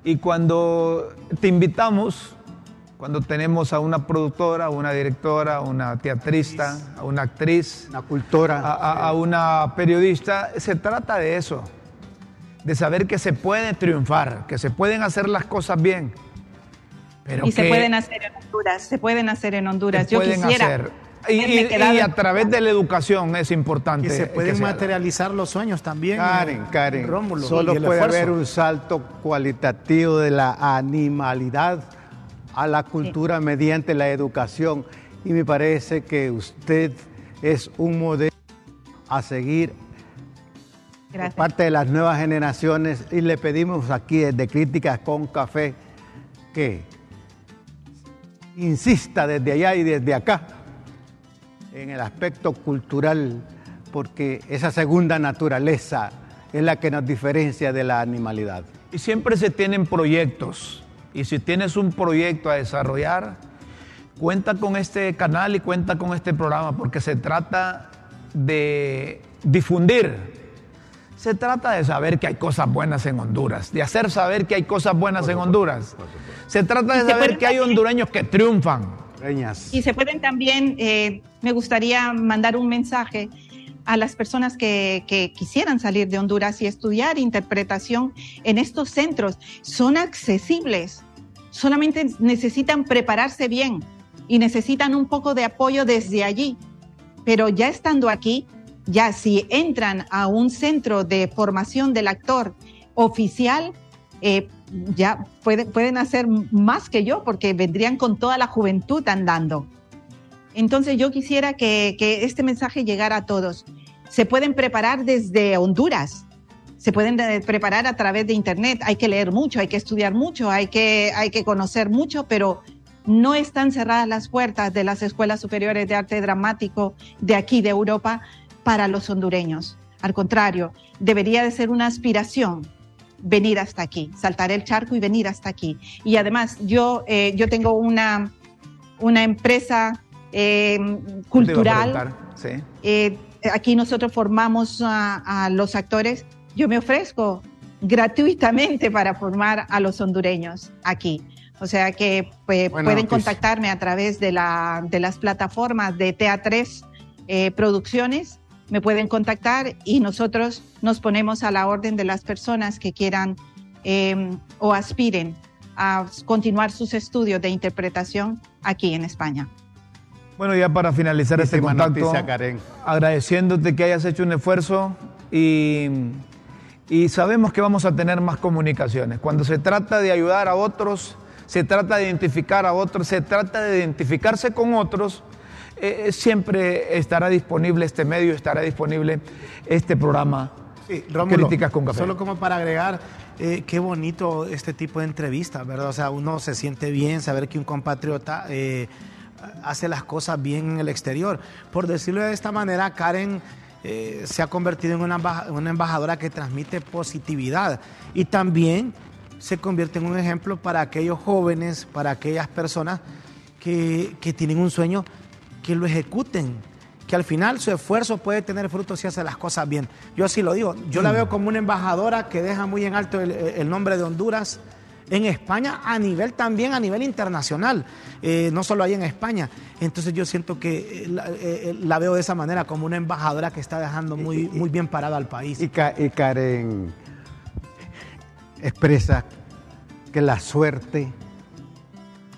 Y cuando te invitamos, cuando tenemos a una productora, a una directora, a una teatrista, a una actriz, Una cultura. a, a- a una periodista, se trata de eso, de saber que se puede triunfar, que se pueden hacer las cosas bien. Pero y se pueden hacer en Honduras, se pueden hacer en Honduras. se Yo pueden quisiera hacer. Y, y- y a través de la educación es importante. Que se que pueden materializar los sueños también. Karen, eh, Karen, Rómulo, solo y puede esfuerzo. haber un salto cualitativo de la animalidad a la cultura mediante la educación. Y me parece que usted es un modelo a seguir por parte de las nuevas generaciones y le pedimos aquí desde Críticas con Café que insista desde allá y desde acá en el aspecto cultural, porque esa segunda naturaleza es la que nos diferencia de la animalidad. Y siempre se tienen proyectos. Y si tienes un proyecto a desarrollar, cuenta con este canal y cuenta con este programa, porque se trata de difundir. Se trata de saber que hay cosas buenas en Honduras, de hacer saber que hay cosas buenas en Honduras. Se trata de saber que hay hondureños que triunfan. Reñas. Y se pueden también, eh, me gustaría mandar un mensaje a las personas que, que quisieran salir de Honduras y estudiar interpretación en estos centros. Son accesibles, solamente necesitan prepararse bien y necesitan un poco de apoyo desde allí. Pero ya estando aquí, ya si entran a un centro de formación del actor oficial, eh, ya pueden, pueden hacer más que yo porque vendrían con toda la juventud andando. Entonces yo quisiera que, que este mensaje llegara a todos. Se pueden preparar desde Honduras, se pueden eh, preparar a través de Internet. Hay que leer mucho, hay que estudiar mucho, hay que, hay que conocer mucho, pero no están cerradas las puertas de las escuelas superiores de arte dramático de aquí, de Europa, para los hondureños. Al contrario, debería de ser una aspiración venir hasta aquí, saltar el charco y venir hasta aquí. Y además, yo, eh, yo tengo una, una empresa eh, a cultural. Sí. Eh, aquí nosotros formamos a, a los actores. Yo me ofrezco gratuitamente para formar a los hondureños aquí. O sea que pues, pueden contactarme a través de, la, de las plataformas de TA3 eh, Producciones. Me pueden contactar y nosotros nos ponemos a la orden de las personas que quieran eh, o aspiren a continuar sus estudios de interpretación aquí en España. Bueno, ya para finalizar este contacto, noticia, Karen. agradeciéndote que hayas hecho un esfuerzo y, y sabemos que vamos a tener más comunicaciones. Cuando se trata de ayudar a otros, se trata de identificar a otros, se trata de identificarse con otros, eh, eh, siempre estará disponible este medio, estará disponible este programa. Sí, Críticas con Café. Solo como para agregar, eh, qué bonito este tipo de entrevistas, ¿verdad? O sea, uno se siente bien saber que un compatriota hace las cosas bien en el exterior. Por decirlo de esta manera, Karen eh, se ha convertido en una, embajadora que transmite positividad y también se convierte en un ejemplo para aquellos jóvenes, para aquellas personas que, tienen un sueño, que lo ejecuten, que al final su esfuerzo puede tener frutos si hace las cosas bien. Yo así lo digo, yo la mm. veo como una embajadora que deja muy en alto el nombre de Honduras en España a nivel también, a nivel internacional, eh, no solo ahí en España. Entonces yo siento que eh, eh, la, veo de esa manera, como una embajadora que está dejando muy, muy bien parada al país. Y, Karen expresa que la suerte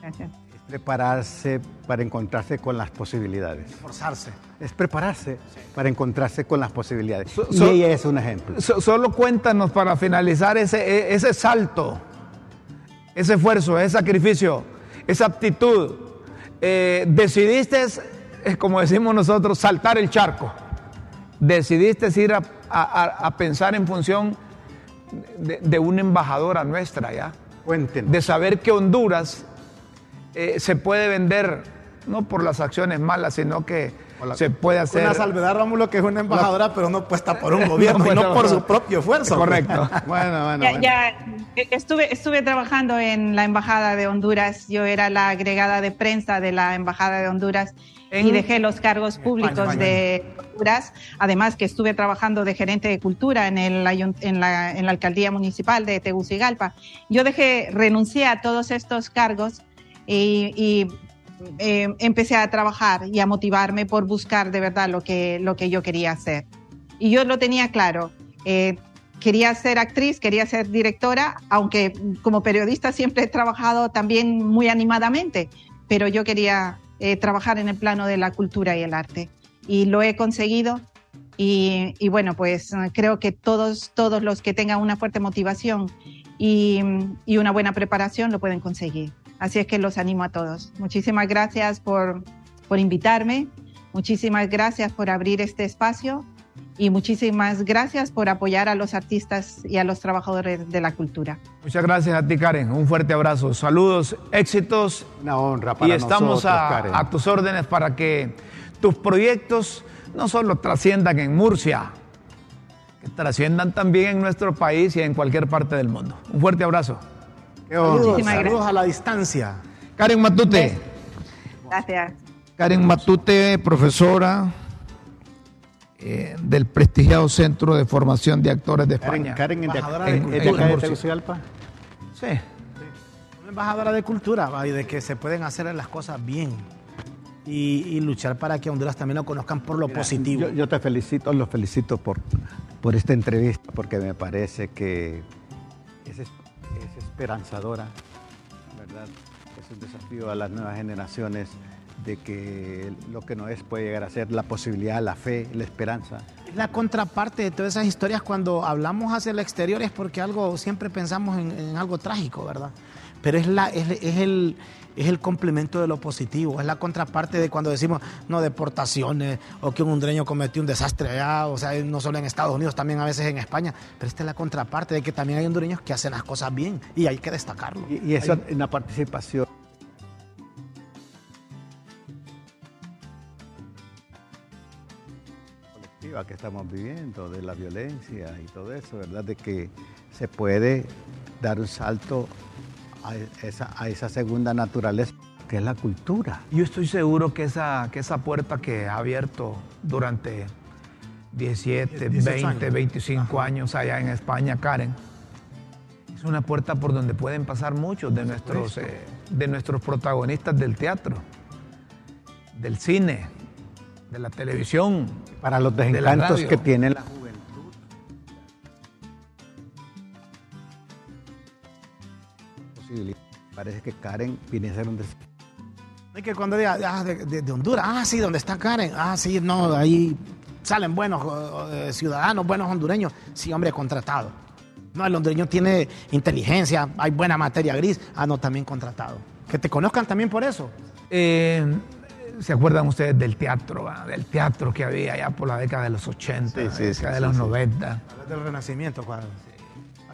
es prepararse para encontrarse con las posibilidades. Esforzarse. Es prepararse para encontrarse con las posibilidades. y ella es un ejemplo. solo cuéntanos para finalizar ese, e, ese salto ese esfuerzo, ese sacrificio, esa aptitud. Eh, decidiste, como decimos nosotros, saltar el charco. Decidiste ir a, pensar en función de, una embajadora nuestra, ¿ya? Cuéntenos. De saber que Honduras eh, se puede vender no por las acciones malas, sino que se puede hacer. Una salvedad, Rómulo, que es una embajadora, pero no puesta por un gobierno no, y no por su propio esfuerzo. Correcto. bueno, bueno. Ya, eh, estuve, estuve trabajando en la Embajada de Honduras. Yo era la agregada de prensa de la Embajada de Honduras. y dejé los cargos públicos de Honduras, además que estuve trabajando de gerente de cultura en, el, en, la, en la alcaldía municipal de Tegucigalpa. Yo dejé, renuncié a todos estos cargos y, eh, empecé a trabajar y a motivarme por buscar de verdad lo que, lo que yo quería hacer. Y yo lo tenía claro. Eh, quería ser actriz, quería ser directora, aunque como periodista siempre he trabajado también muy animadamente, pero yo quería eh, trabajar en el plano de la cultura y el arte. Y lo he conseguido. Y, y, bueno, pues creo que todos, todos los que tengan una fuerte motivación y, y una buena preparación lo pueden conseguir. Así es que los animo a todos. Muchísimas gracias por, por invitarme, muchísimas gracias por abrir este espacio y muchísimas gracias por apoyar a los artistas y a los trabajadores de la cultura. Muchas gracias a ti, Karen. Un fuerte abrazo. Saludos, éxitos. Una honra para Y estamos a, a, tus órdenes para que tus proyectos no solo trasciendan en Murcia, que trasciendan también en nuestro país y en cualquier parte del mundo. Un fuerte abrazo. Saludos, a la distancia. Karen Matute. Gracias. Karen Matute, profesora eh, del prestigiado Centro de Formación de Actores de España. Karen, embajadora de, de, Sí. Una embajadora de cultura y de que se pueden hacer las cosas bien. Y, luchar para que Honduras también lo conozcan por lo positivo. Yo, te felicito, los felicito por, por esta entrevista, porque me parece que esperanzadora, ¿verdad? Es un desafío a las nuevas generaciones de que lo que no es puede llegar a ser la posibilidad, la fe, la esperanza. La contraparte de todas esas historias cuando hablamos hacia el exterior es porque algo siempre pensamos en, algo trágico, ¿verdad? Pero es, la, es el, es el complemento de lo positivo, es la contraparte de cuando decimos no deportaciones o que un hondureño cometió un desastre allá, o sea, no solo en Estados Unidos, también a veces en España, pero esta es la contraparte de que también hay hondureños que hacen las cosas bien y hay que destacarlo. Y, eso en la participación. que estamos viviendo, de la violencia y todo eso, ¿verdad? De que se puede dar un salto a esa, a esa segunda naturaleza que es la cultura. Yo estoy seguro que esa, que esa puerta que ha abierto durante 17, 20, 25 años allá en España, Karen, es una puerta por donde pueden pasar muchos de nuestros, eh, de nuestros protagonistas del teatro, del cine, de la televisión. Para los desencantos que tiene la Parece que Karen viene a ser un desafío. Es que cuando diga ah, de, Honduras, ah, sí, ¿dónde está Karen? Ah, sí, no, ahí salen buenos eh, ciudadanos, buenos hondureños. Sí, hombre, contratado. No, el hondureño tiene inteligencia, hay buena materia gris. Ah, no, también contratado. Que te conozcan también por eso. Eh, ¿Se acuerdan ustedes del teatro? va? Del teatro que había allá por la década de los 80, Sí, sí, la sí, década de sí, los sí. 90. Del Renacimiento, cuadro.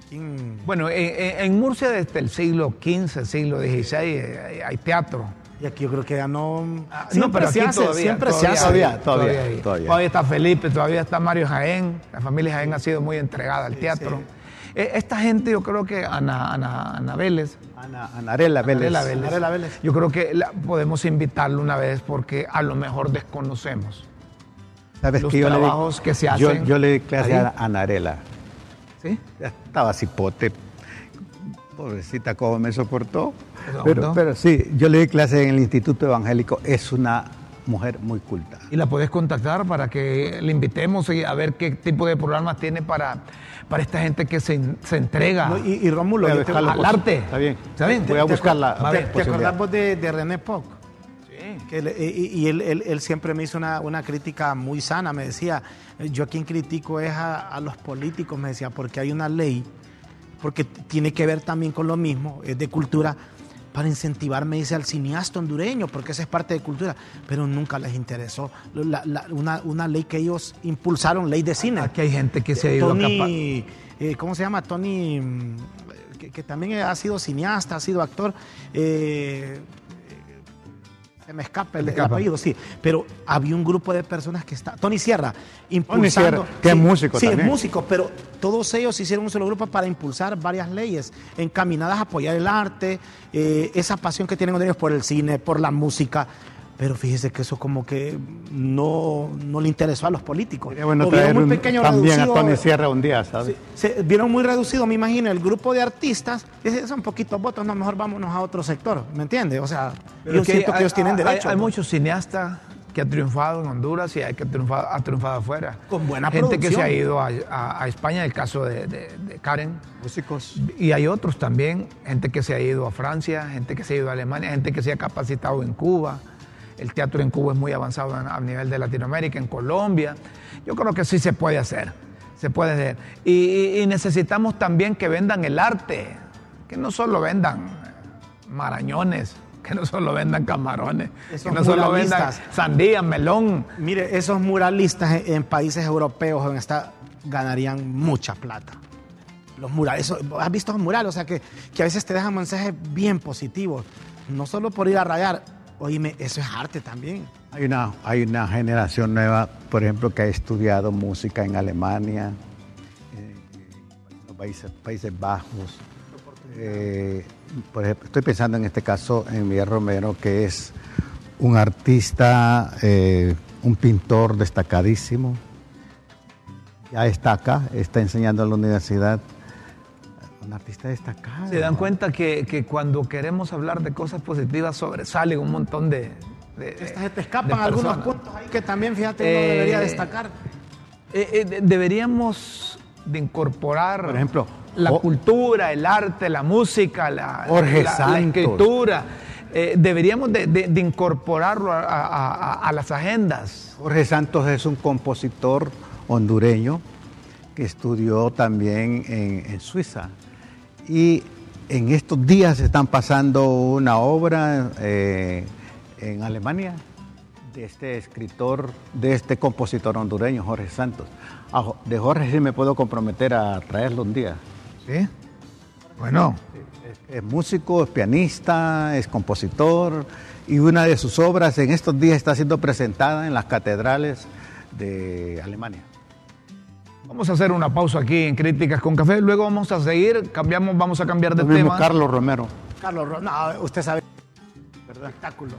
Aquí en... Bueno, en, en- en Murcia desde el siglo XV, siglo XVI eh, hay, hay teatro. Y aquí yo creo que ya no... Ah, siempre no, pero se hace, todavía, siempre se todavía hace. Todavía, todavía, todavía. Todavía está Felipe, todavía está Mario Jaén. La familia Jaén ha sido muy entregada al teatro. Eh, Esta gente, yo creo que Ana, Ana, Ana Vélez, Ana, Anarela Vélez. Anarela Vélez, Anarela Vélez. yo creo que la- podemos invitarlo una vez porque a lo mejor desconocemos. ¿Sabes Los que yo le trabajos que se yo- hacen Yo, le di clase ahí. a Anarela. ¿Sí? Ya estaba cipote. Pobrecita, cómo me soportó. ¿Te Pero, pero sí, yo le di clase en el Instituto Evangélico. Es una mujer muy culta. Y la puedes contactar para que le invitemos y a ver qué tipo de programas tiene para, para esta gente que se, se entrega No, y, y Rómulo, al posi- arte. Está bien. ¿Está bien? Voy a ¿Te- buscar la Va a ¿Te, te posibilidad. acordás vos de, de René Poc? Que él- y y él, él- él siempre me hizo una, una crítica muy sana, me decía, yo a quien critico es a, a los políticos, me decía, porque hay una ley, porque tiene que ver también con lo mismo, es de cultura, para incentivar, me dice, al cineasta hondureño, porque esa es parte de cultura, pero nunca les interesó la- la- una, una ley que ellos impulsaron, ley de cine. Aquí hay gente que se ha ido Tony, eh, ¿cómo se llama? Tony, mm, que, que también ha sido cineasta, ha sido actor. eh, se me escapa el, el escapa. apellido, sí. Pero había un grupo de personas que está. Tony Sierra, impulsando. Sierra, que es sí, músico Sí, también. es músico, pero todos ellos hicieron un solo grupo para impulsar varias leyes encaminadas a apoyar el arte, eh, esa pasión que tienen ellos por el cine, por la música. Pero fíjese que eso como que no, no le interesó a los políticos. Sería bueno Lo vieron traer muy un- pequeño, también a reducido, Tony Sierra un día, ¿sabes? Se vieron muy reducido, me imagino, el grupo de artistas. Dice, son poquitos votos, no, mejor vámonos a otro sector, ¿me entiendes? O sea, Pero yo que siento que hay- ellos tienen derecho. Hay, ¿no? muchos cineastas que han triunfado en Honduras y hay que triunfar, ha triunfado afuera. Con buena Gente que se ha ido a, a- a España, el caso de, de- de Karen. Músicos. Y hay otros también, gente que se ha ido a Francia, gente que se ha ido a Alemania, gente que se ha capacitado en Cuba. El teatro en Cuba es muy avanzado a nivel de Latinoamérica, en Colombia. Yo creo que sí se puede hacer, se puede hacer. Y, necesitamos también que vendan el arte, que no solo vendan marañones, que no solo vendan camarones, Esos que no solo vendan sandía, melón. Mire, esos muralistas en, países europeos en esta, ganarían mucha plata. Los murales, ¿has visto los murales? O sea, que, que a veces te dejan mensajes bien positivos. No solo por ir a rayar. Oíme, eso es arte también. Hay una, hay una generación nueva, por ejemplo, que ha estudiado música en Alemania, eh, en Países, Países Bajos. Eh, por ejemplo, estoy pensando en este caso en Miguel Romero, que es un artista, eh, un pintor destacadísimo. Ya está acá, está enseñando en la universidad. Un artista destacado. Se dan cuenta que, que cuando queremos hablar de cosas positivas sobresalen un montón de... de- Esta gente de escapan algunos personas. puntos ahí que también, fíjate, uno Eh, debería destacar. Eh, eh, de- deberíamos de incorporar Por ejemplo, la cultura, el arte, la música, la, Jorge la- escritura. Eh, deberíamos de, de- de incorporarlo a, a- a- a las agendas. Jorge Santos es un compositor hondureño que estudió también en, en Suiza. Y en estos días están pasando una obra eh, en Alemania de este escritor, de este compositor hondureño, Jorge Santos. A de Jorge sí me puedo comprometer a traerlo un día. ¿Sí? Bueno, Es, es músico, es pianista, es compositor y una de sus obras en estos días está siendo presentada en las catedrales de Alemania. Vamos a hacer una pausa aquí en Críticas con Café. Luego vamos a seguir, cambiamos, vamos a cambiar de Lo mismo tema. Carlos Romero. Carlos, Ro- no, usted sabe. Espectáculo.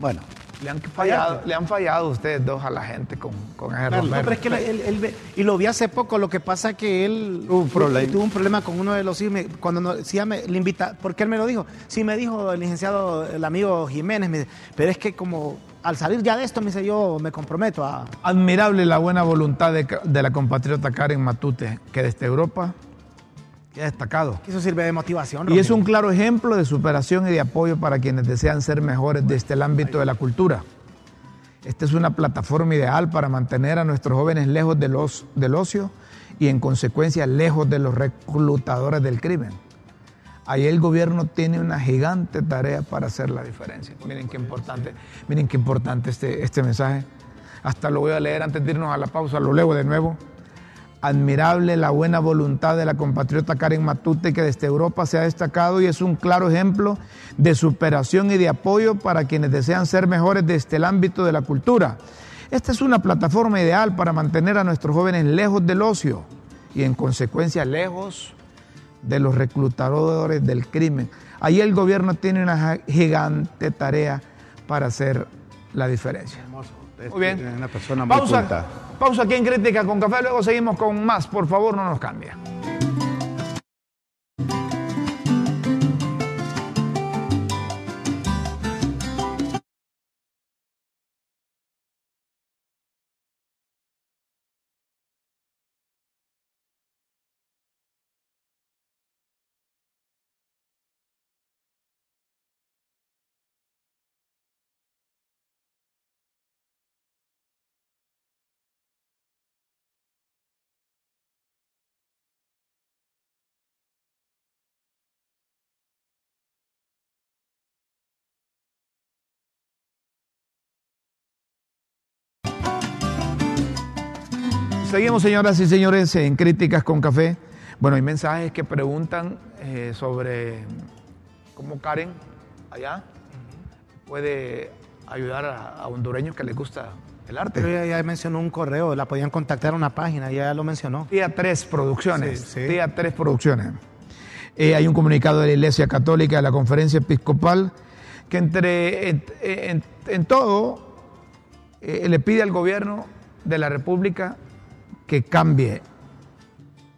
Bueno, Le han fallado, le han fallado ustedes dos a la gente con, con ese No, Romero. pero es que él- él- y lo vi hace poco, lo que pasa que él un problema. tuvo un problema con uno de los hijos, cuando no, sí, ya me, le invita, porque él me lo dijo, sí me dijo el licenciado, el amigo Jiménez, me dice, pero es que como al salir ya de esto, me dice, yo me comprometo a... Admirable la buena voluntad de, de la compatriota Karen Matute, que desde Europa que ha destacado. Eso sirve de motivación. Y es un claro ejemplo de superación y de apoyo para quienes desean ser mejores desde el ámbito de la cultura. Esta es una plataforma ideal para mantener a nuestros jóvenes lejos de los, del ocio y en consecuencia lejos de los reclutadores del crimen. Ahí el gobierno tiene una gigante tarea para hacer la diferencia. Miren qué importante, miren qué importante este, este mensaje. Hasta lo voy a leer antes de irnos a la pausa, lo leo de nuevo. Admirable la buena voluntad de la compatriota Karen Matute que desde Europa se ha destacado y es un claro ejemplo de superación y de apoyo para quienes desean ser mejores desde el ámbito de la cultura. Esta es una plataforma ideal para mantener a nuestros jóvenes lejos del ocio y en consecuencia lejos de los reclutadores del crimen. Ahí el gobierno tiene una gigante tarea para hacer la diferencia. Muy bien. Una persona muy pausa, culta. pausa aquí en Crítica con Café, luego seguimos con más. Por favor, no nos cambie. Seguimos, señoras y señores, en Críticas con Café. Bueno, hay mensajes que preguntan eh, sobre cómo Karen, allá, puede ayudar a, a hondureños que les gusta el arte. Pero ella ya mencionó un correo, la podían contactar a una página, ya lo mencionó. Día 3 Producciones. Sí, sí. Día 3 Producciones. Eh, hay un comunicado de la Iglesia Católica, de la Conferencia Episcopal, que entre, en, en- en todo eh, le pide al gobierno de la República que cambie,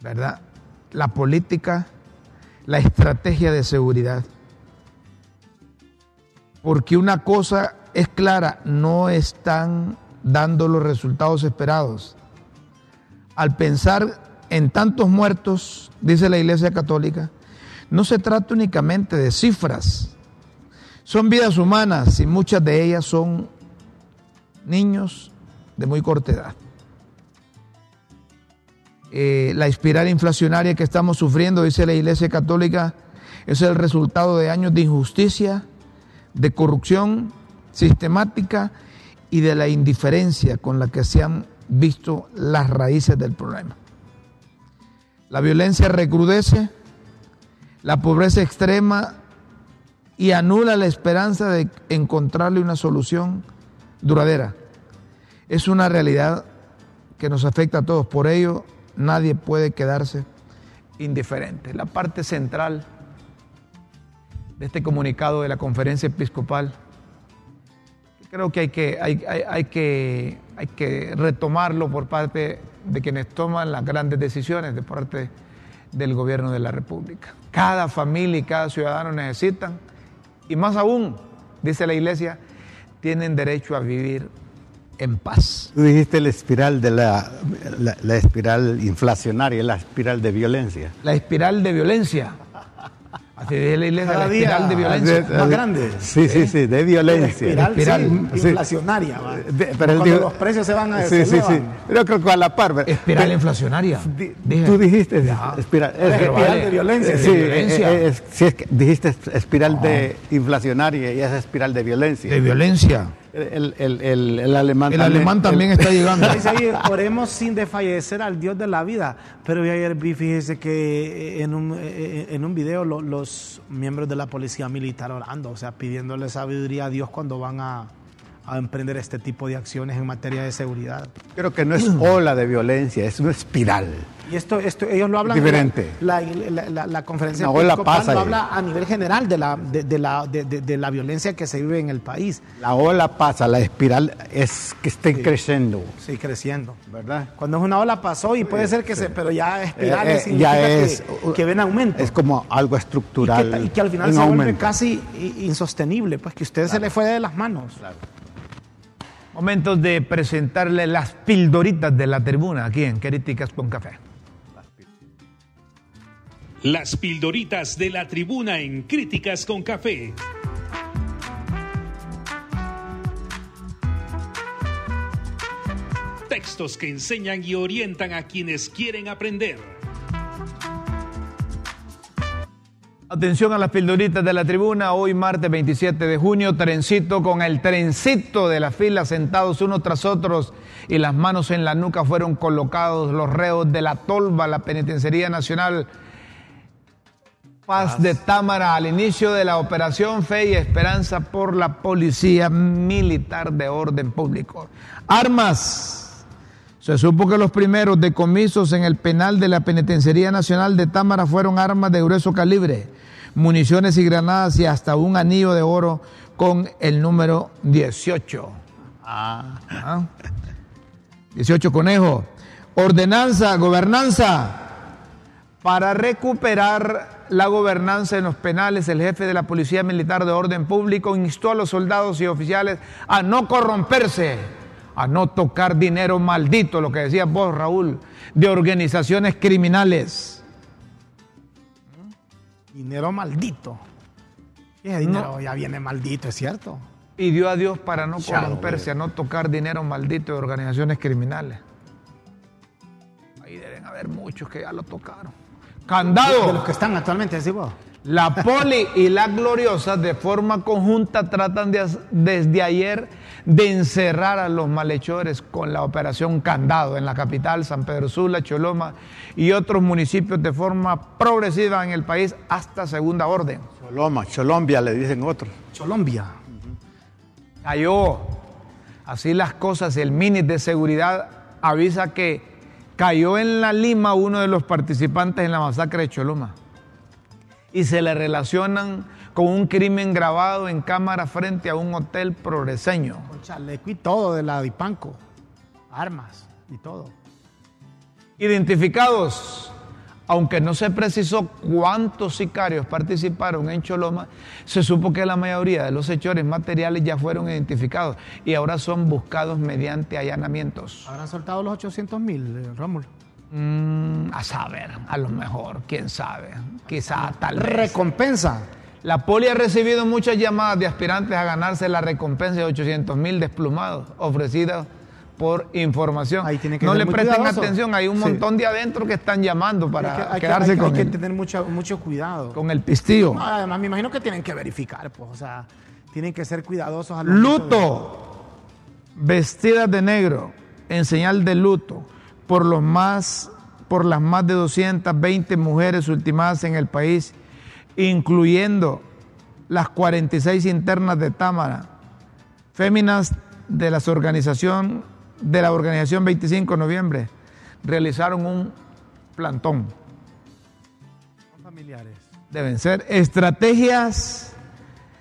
¿verdad? La política, la estrategia de seguridad. Porque una cosa es clara, no están dando los resultados esperados. Al pensar en tantos muertos, dice la Iglesia Católica, no se trata únicamente de cifras, son vidas humanas y muchas de ellas son niños de muy corta edad. Eh, la espiral inflacionaria que estamos sufriendo, dice la Iglesia Católica, es el resultado de años de injusticia, de corrupción sistemática y de la indiferencia con la que se han visto las raíces del problema. La violencia recrudece, la pobreza extrema y anula la esperanza de encontrarle una solución duradera. Es una realidad que nos afecta a todos, por ello nadie puede quedarse indiferente. La parte central de este comunicado de la conferencia episcopal, creo que hay que, hay, hay- que, hay que retomarlo por parte de quienes toman las grandes decisiones de parte del gobierno de la República. Cada familia y cada ciudadano necesitan, y más aún, dice la iglesia, tienen derecho a vivir en paz. Tú dijiste la espiral de la, la, la espiral inflacionaria, la espiral de violencia. La espiral de violencia. Así dice la iglesia, Cada la día espiral de violencia. más grande. Sí, sí, sí, de violencia. Espiral, Espiral, sí, sí. inflacionaria. va. De- pero Cuando él dijo- los precios se van a Sí, sí, sí. Pero creo que a la par. Espiral Pero- inflacionaria. Di- Dije. Tú dijiste Ya. espiral. Es que- vale. de violencia. Sí, De violencia. eh, eh, es- sí, es que dijiste espiral de inflacionaria y es espiral de violencia. De violencia. El, el, el, el alemán El alemán también está llegando. Dice ahí, oremos sin desfallecer al Dios de la vida. Pero yo ayer vi, fíjese que en un, eh, en un video lo- los miembros de la policía militar orando, o sea, pidiéndole sabiduría a Dios cuando van a, a emprender este tipo de acciones en materia de seguridad. Creo que no es ola de violencia, es una espiral. Y esto, esto ellos lo hablan. Diferente. La, la, la- la conferencia ola episcopal pasa lo habla a nivel general de la, de, de la, de, de- de la violencia que se vive en el país. La ola pasa, la espiral es que esté creciendo, Sí, creciendo. ¿verdad? Cuando es una ola pasó y puede ser que se, pero ya espirales Eh, eh, ya es- que, que ven aumento. Es como algo y, estructural. que, y que al final se vuelve aumento. casi i- insostenible, pues que a usted se le fue de las manos. Momentos de presentarle las pildoritas de la tribuna aquí en Críticas con Café. Las pildoritas de la tribuna en Críticas con Café. textos que enseñan y orientan a quienes quieren aprender. Atención a las pildoritas de la tribuna, hoy martes 27 de junio, trencito con el trencito de la fila sentados unos tras otros y las manos en la nuca fueron colocados los reos de la tolva, la Penitenciaría Nacional Paz de Támara al inicio de la operación Fe y Esperanza por la Policía Militar de Orden Público. Armas. Se supo que los primeros decomisos en el penal de la Penitenciaría Nacional de Támara fueron armas de grueso calibre municiones y granadas y hasta un anillo de oro con el número 18. Ah. 18 conejo. Ordenanza, gobernanza. Para recuperar la gobernanza en los penales, el jefe de la Policía Militar de Orden Público instó a los soldados y oficiales a no corromperse, a no tocar dinero maldito, lo que decía vos, Raúl, de organizaciones criminales Dinero maldito. Ese dinero ya viene maldito, es cierto. Pidió a Dios para no corromperse, a no tocar dinero maldito de organizaciones criminales. Ahí deben haber muchos que ya lo tocaron. Candado. De los que están actualmente, ¿sí vos? La poli y la gloriosa de forma conjunta tratan de, desde ayer de encerrar a los malhechores con la operación Candado en la capital, San Pedro Sula, Choloma y otros municipios de forma progresiva en el país hasta segunda orden. Choloma, Cholombia le dicen otros. Colombia. Cayó. Así las cosas, el mini de seguridad avisa que cayó en la Lima uno de los participantes en la masacre de Choloma y se le relacionan con un crimen grabado en cámara frente a un hotel progreseño. Con chaleco y todo de la Dipanco, armas y todo. Identificados, aunque no se precisó cuántos sicarios participaron en Choloma, se supo que la mayoría de los hechores materiales ya fueron identificados y ahora son buscados mediante allanamientos. ¿Habrán soltado los 800 mil, eh, Rómulo? Mm, a saber, a lo mejor, quién sabe, quizá tal vez. Recompensa. La poli ha recibido muchas llamadas de aspirantes a ganarse la recompensa de 800 mil desplumados ofrecidas por información. no le presten atención, hay un montón de adentro que están llamando para quedarse con Hay que tener mucho, mucho cuidado. Con el pistillo. además, me imagino que tienen que verificar, pues, o sea, tienen que ser cuidadosos. luto, vestidas de negro, en señal de luto por, los más, por las más de 220 mujeres ultimadas en el país, incluyendo las 46 internas de Támara, féminas de, las organización, de la organización 25 de noviembre, realizaron un plantón. familiares. Deben ser estrategias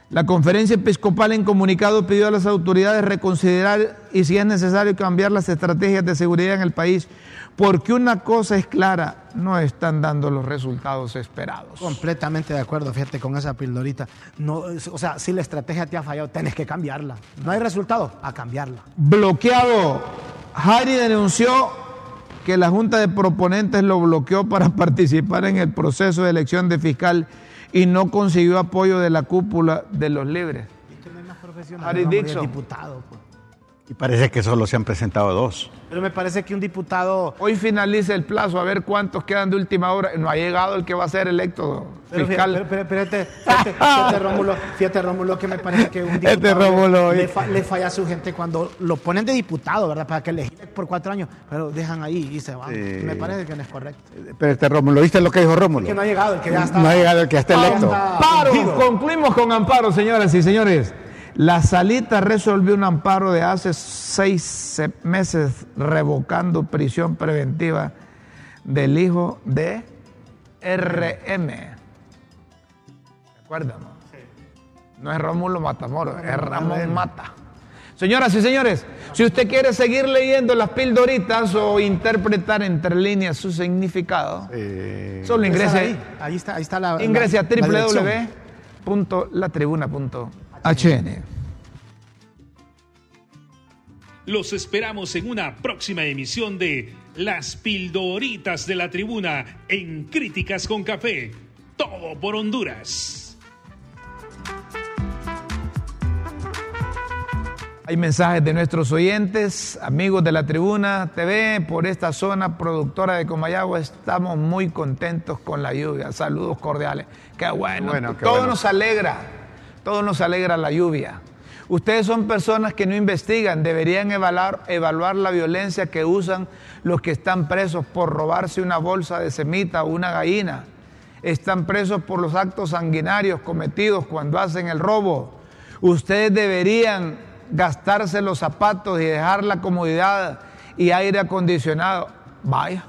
la conferencia episcopal en comunicado pidió a las autoridades reconsiderar y si es necesario cambiar las estrategias de seguridad en el país, porque una cosa es clara, no están dando los resultados esperados. Completamente de acuerdo, fíjate con esa pildorita. No, o sea, si la estrategia te ha fallado, tienes que cambiarla. No hay resultado, a cambiarla. Bloqueado. Harry denunció que la Junta de Proponentes lo bloqueó para participar en el proceso de elección de fiscal y no consiguió apoyo de la cúpula de los libres. Harry Dixon. Diputado, pues. Y parece que solo se han presentado dos. Pero me parece que un diputado... Hoy finaliza el plazo, a ver cuántos quedan de última hora. No ha llegado el que va a ser electo fiscal. Pero, espérate, fíjate, Rómulo, fíjate, Rómulo, que me parece que un este diputado le, falla a su gente cuando lo ponen de diputado, ¿verdad? Para que le por cuatro años, pero dejan ahí y se van. Me parece que no es correcto. Pero este Rómulo, ¿viste lo que dijo Rómulo? Que no ha llegado el que ya está... No ha llegado el que ya está electo. Amparo, concluimos con amparo, señoras y señores. La Salita resolvió un amparo de hace seis meses revocando prisión preventiva del hijo de RM. ¿Se acuerdan? No es Rómulo Matamoros, es Ramón Mata. Señoras y señores, si usted quiere seguir leyendo las pildoritas o interpretar entre líneas su significado, solo ingrese ahí. Ahí está, ahí está la. Ingrese a www.latribuna.com HN. Los esperamos en una próxima emisión de Las Pildoritas de la Tribuna en Críticas con Café. Todo por Honduras. Hay mensajes de nuestros oyentes, amigos de la Tribuna TV, por esta zona productora de Comayagua. Estamos muy contentos con la lluvia. Saludos cordiales. Qué bueno. Bueno, qué todo bueno. nos alegra. Todo nos alegra la lluvia. Ustedes son personas que no investigan, deberían evaluar, evaluar la violencia que usan los que están presos por robarse una bolsa de semita o una gallina. Están presos por los actos sanguinarios cometidos cuando hacen el robo. Ustedes deberían gastarse los zapatos y dejar la comodidad y aire acondicionado. Vaya,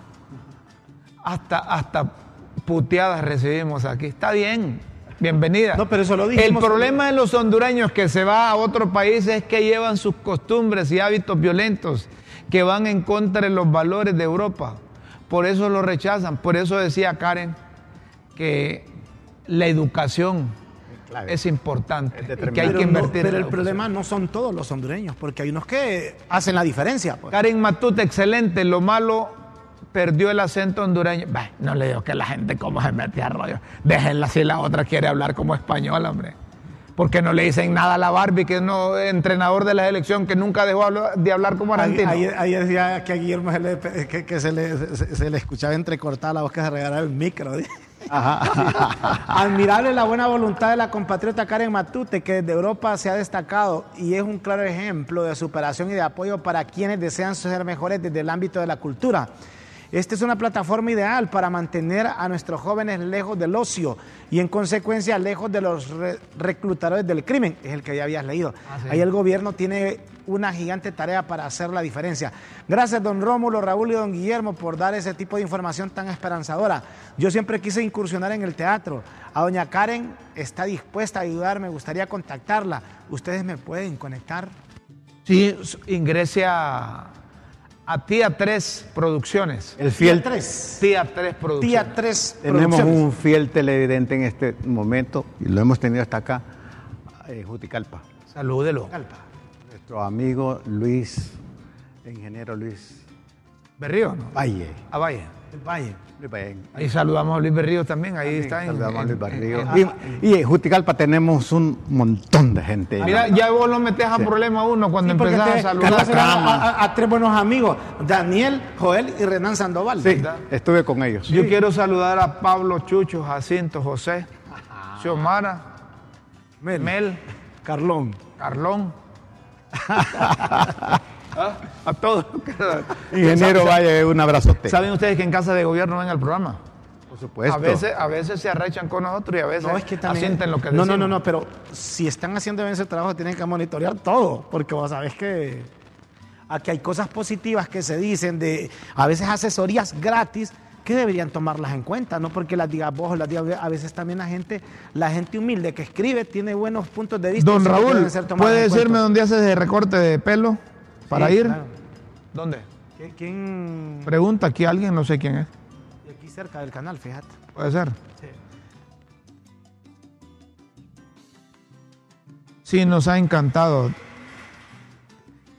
hasta, hasta puteadas recibimos aquí. Está bien, bienvenida. No, pero eso lo El dijimos. problema de los hondureños que se va a otro país es que llevan sus costumbres y hábitos violentos que van en contra de los valores de Europa. Por eso lo rechazan. Por eso decía Karen que la educación clave. es importante Es y que hay que no- invertir en pero el problema no son todos los hondureños, porque hay unos que hacen la diferencia. pues. Karen Matute, excelente. Lo malo, perdió el acento hondureño. Bah, no le digo que la gente cómo se mete a rollo. Déjenla si la otra quiere hablar como español, hombre. Porque no le dicen nada a la Barbie, que es no, entrenador de la selección, que nunca dejó de hablar como argentino. Ayer, ayer decía que a Guillermo se le, que, que se, le, se, se le escuchaba entrecortada la voz que se regalaba el micro. Admirable la buena voluntad de la compatriota Karen Matute, que desde Europa se ha destacado y es un claro ejemplo de superación y de apoyo para quienes desean ser mejores desde el ámbito de la cultura. Esta es una plataforma ideal para mantener a nuestros jóvenes lejos del ocio y en consecuencia lejos de los re- reclutadores del crimen, es el que ya habías leído. Ahí el gobierno tiene una gigante tarea para hacer la diferencia. Gracias don Rómulo, Raúl y don Guillermo por dar ese tipo de información tan esperanzadora. Yo siempre quise incursionar en el teatro. A doña Karen está dispuesta a ayudar, me gustaría contactarla. ¿Ustedes me pueden conectar? Sí, ingrese a, a Tía 3 Producciones. El fiel, Tía 3. Tía 3 Producciones. Tía 3 tenemos un fiel televidente en este momento y lo hemos tenido hasta acá, en Juticalpa. Salúdelo. Calpa. Nuestro amigo Luis, ingeniero Luis Berrío, ¿no? Valle. A Valle. Valle. Luis Valle. Ahí saludamos a Luis Berrío también. Ahí También está. en- saludamos a Luis Barrio. en- Y, y en Juticalpa tenemos un montón de gente. Mira, ya vos lo metes a problema uno cuando Sí, empezás te- a saludar. a, a- a tres buenos amigos, Daniel, Joel y Renan Sandoval. Sí, estuve con ellos. Yo quiero saludar a Pablo, Chucho, Jacinto, José, Xiomara, Mel. Mel, Carlón. Carlón. Ah, a todos. Ingeniero Valle, un abrazote. ¿Saben ustedes que en casa de gobierno ven el programa? Por supuesto. A veces, a veces se arrechan con nosotros y a veces No, es que también. asienten lo que no, no, decimos. no, no, pero si están haciendo bien ese trabajo, tienen que monitorear todo, porque vos sabés que aquí hay cosas positivas que se dicen de a veces asesorías gratis que deberían tomarlas en cuenta, no porque las digas vos o las digas a veces también la gente, la gente humilde que escribe tiene buenos puntos de vista. y Don Raúl, ¿puede decirme cuenta. dónde haces el recorte de pelo para Sí, ir? claro. ¿Dónde? ¿Qui- ¿Quién? Pregunta aquí alguien, no sé quién es. Aquí cerca del canal, fíjate. Puede ser. Sí. Sí, nos ha encantado.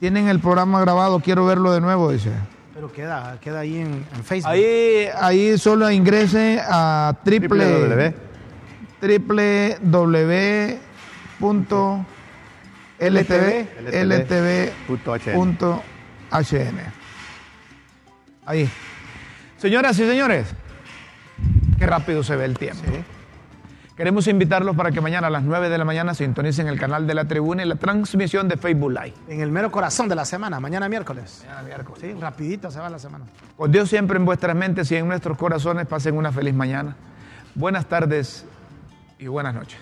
Tienen el programa grabado, quiero verlo de nuevo, dice. Pero queda, queda ahí en, en Facebook. Ahí, ahí solo ingrese a triple, www. www.ltv.hn. Ahí. Señoras y señores, qué rápido se ve el tiempo. Queremos invitarlos para que mañana a las 9 de la mañana sintonicen el canal de la tribuna y la transmisión de Facebook Live. En el mero corazón de la semana, mañana miércoles. Mañana miércoles. Sí, rapidito se va la semana. Con Dios siempre en vuestras mentes y en nuestros corazones. Pasen una feliz mañana. Buenas tardes y buenas noches.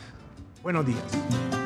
Buenos días.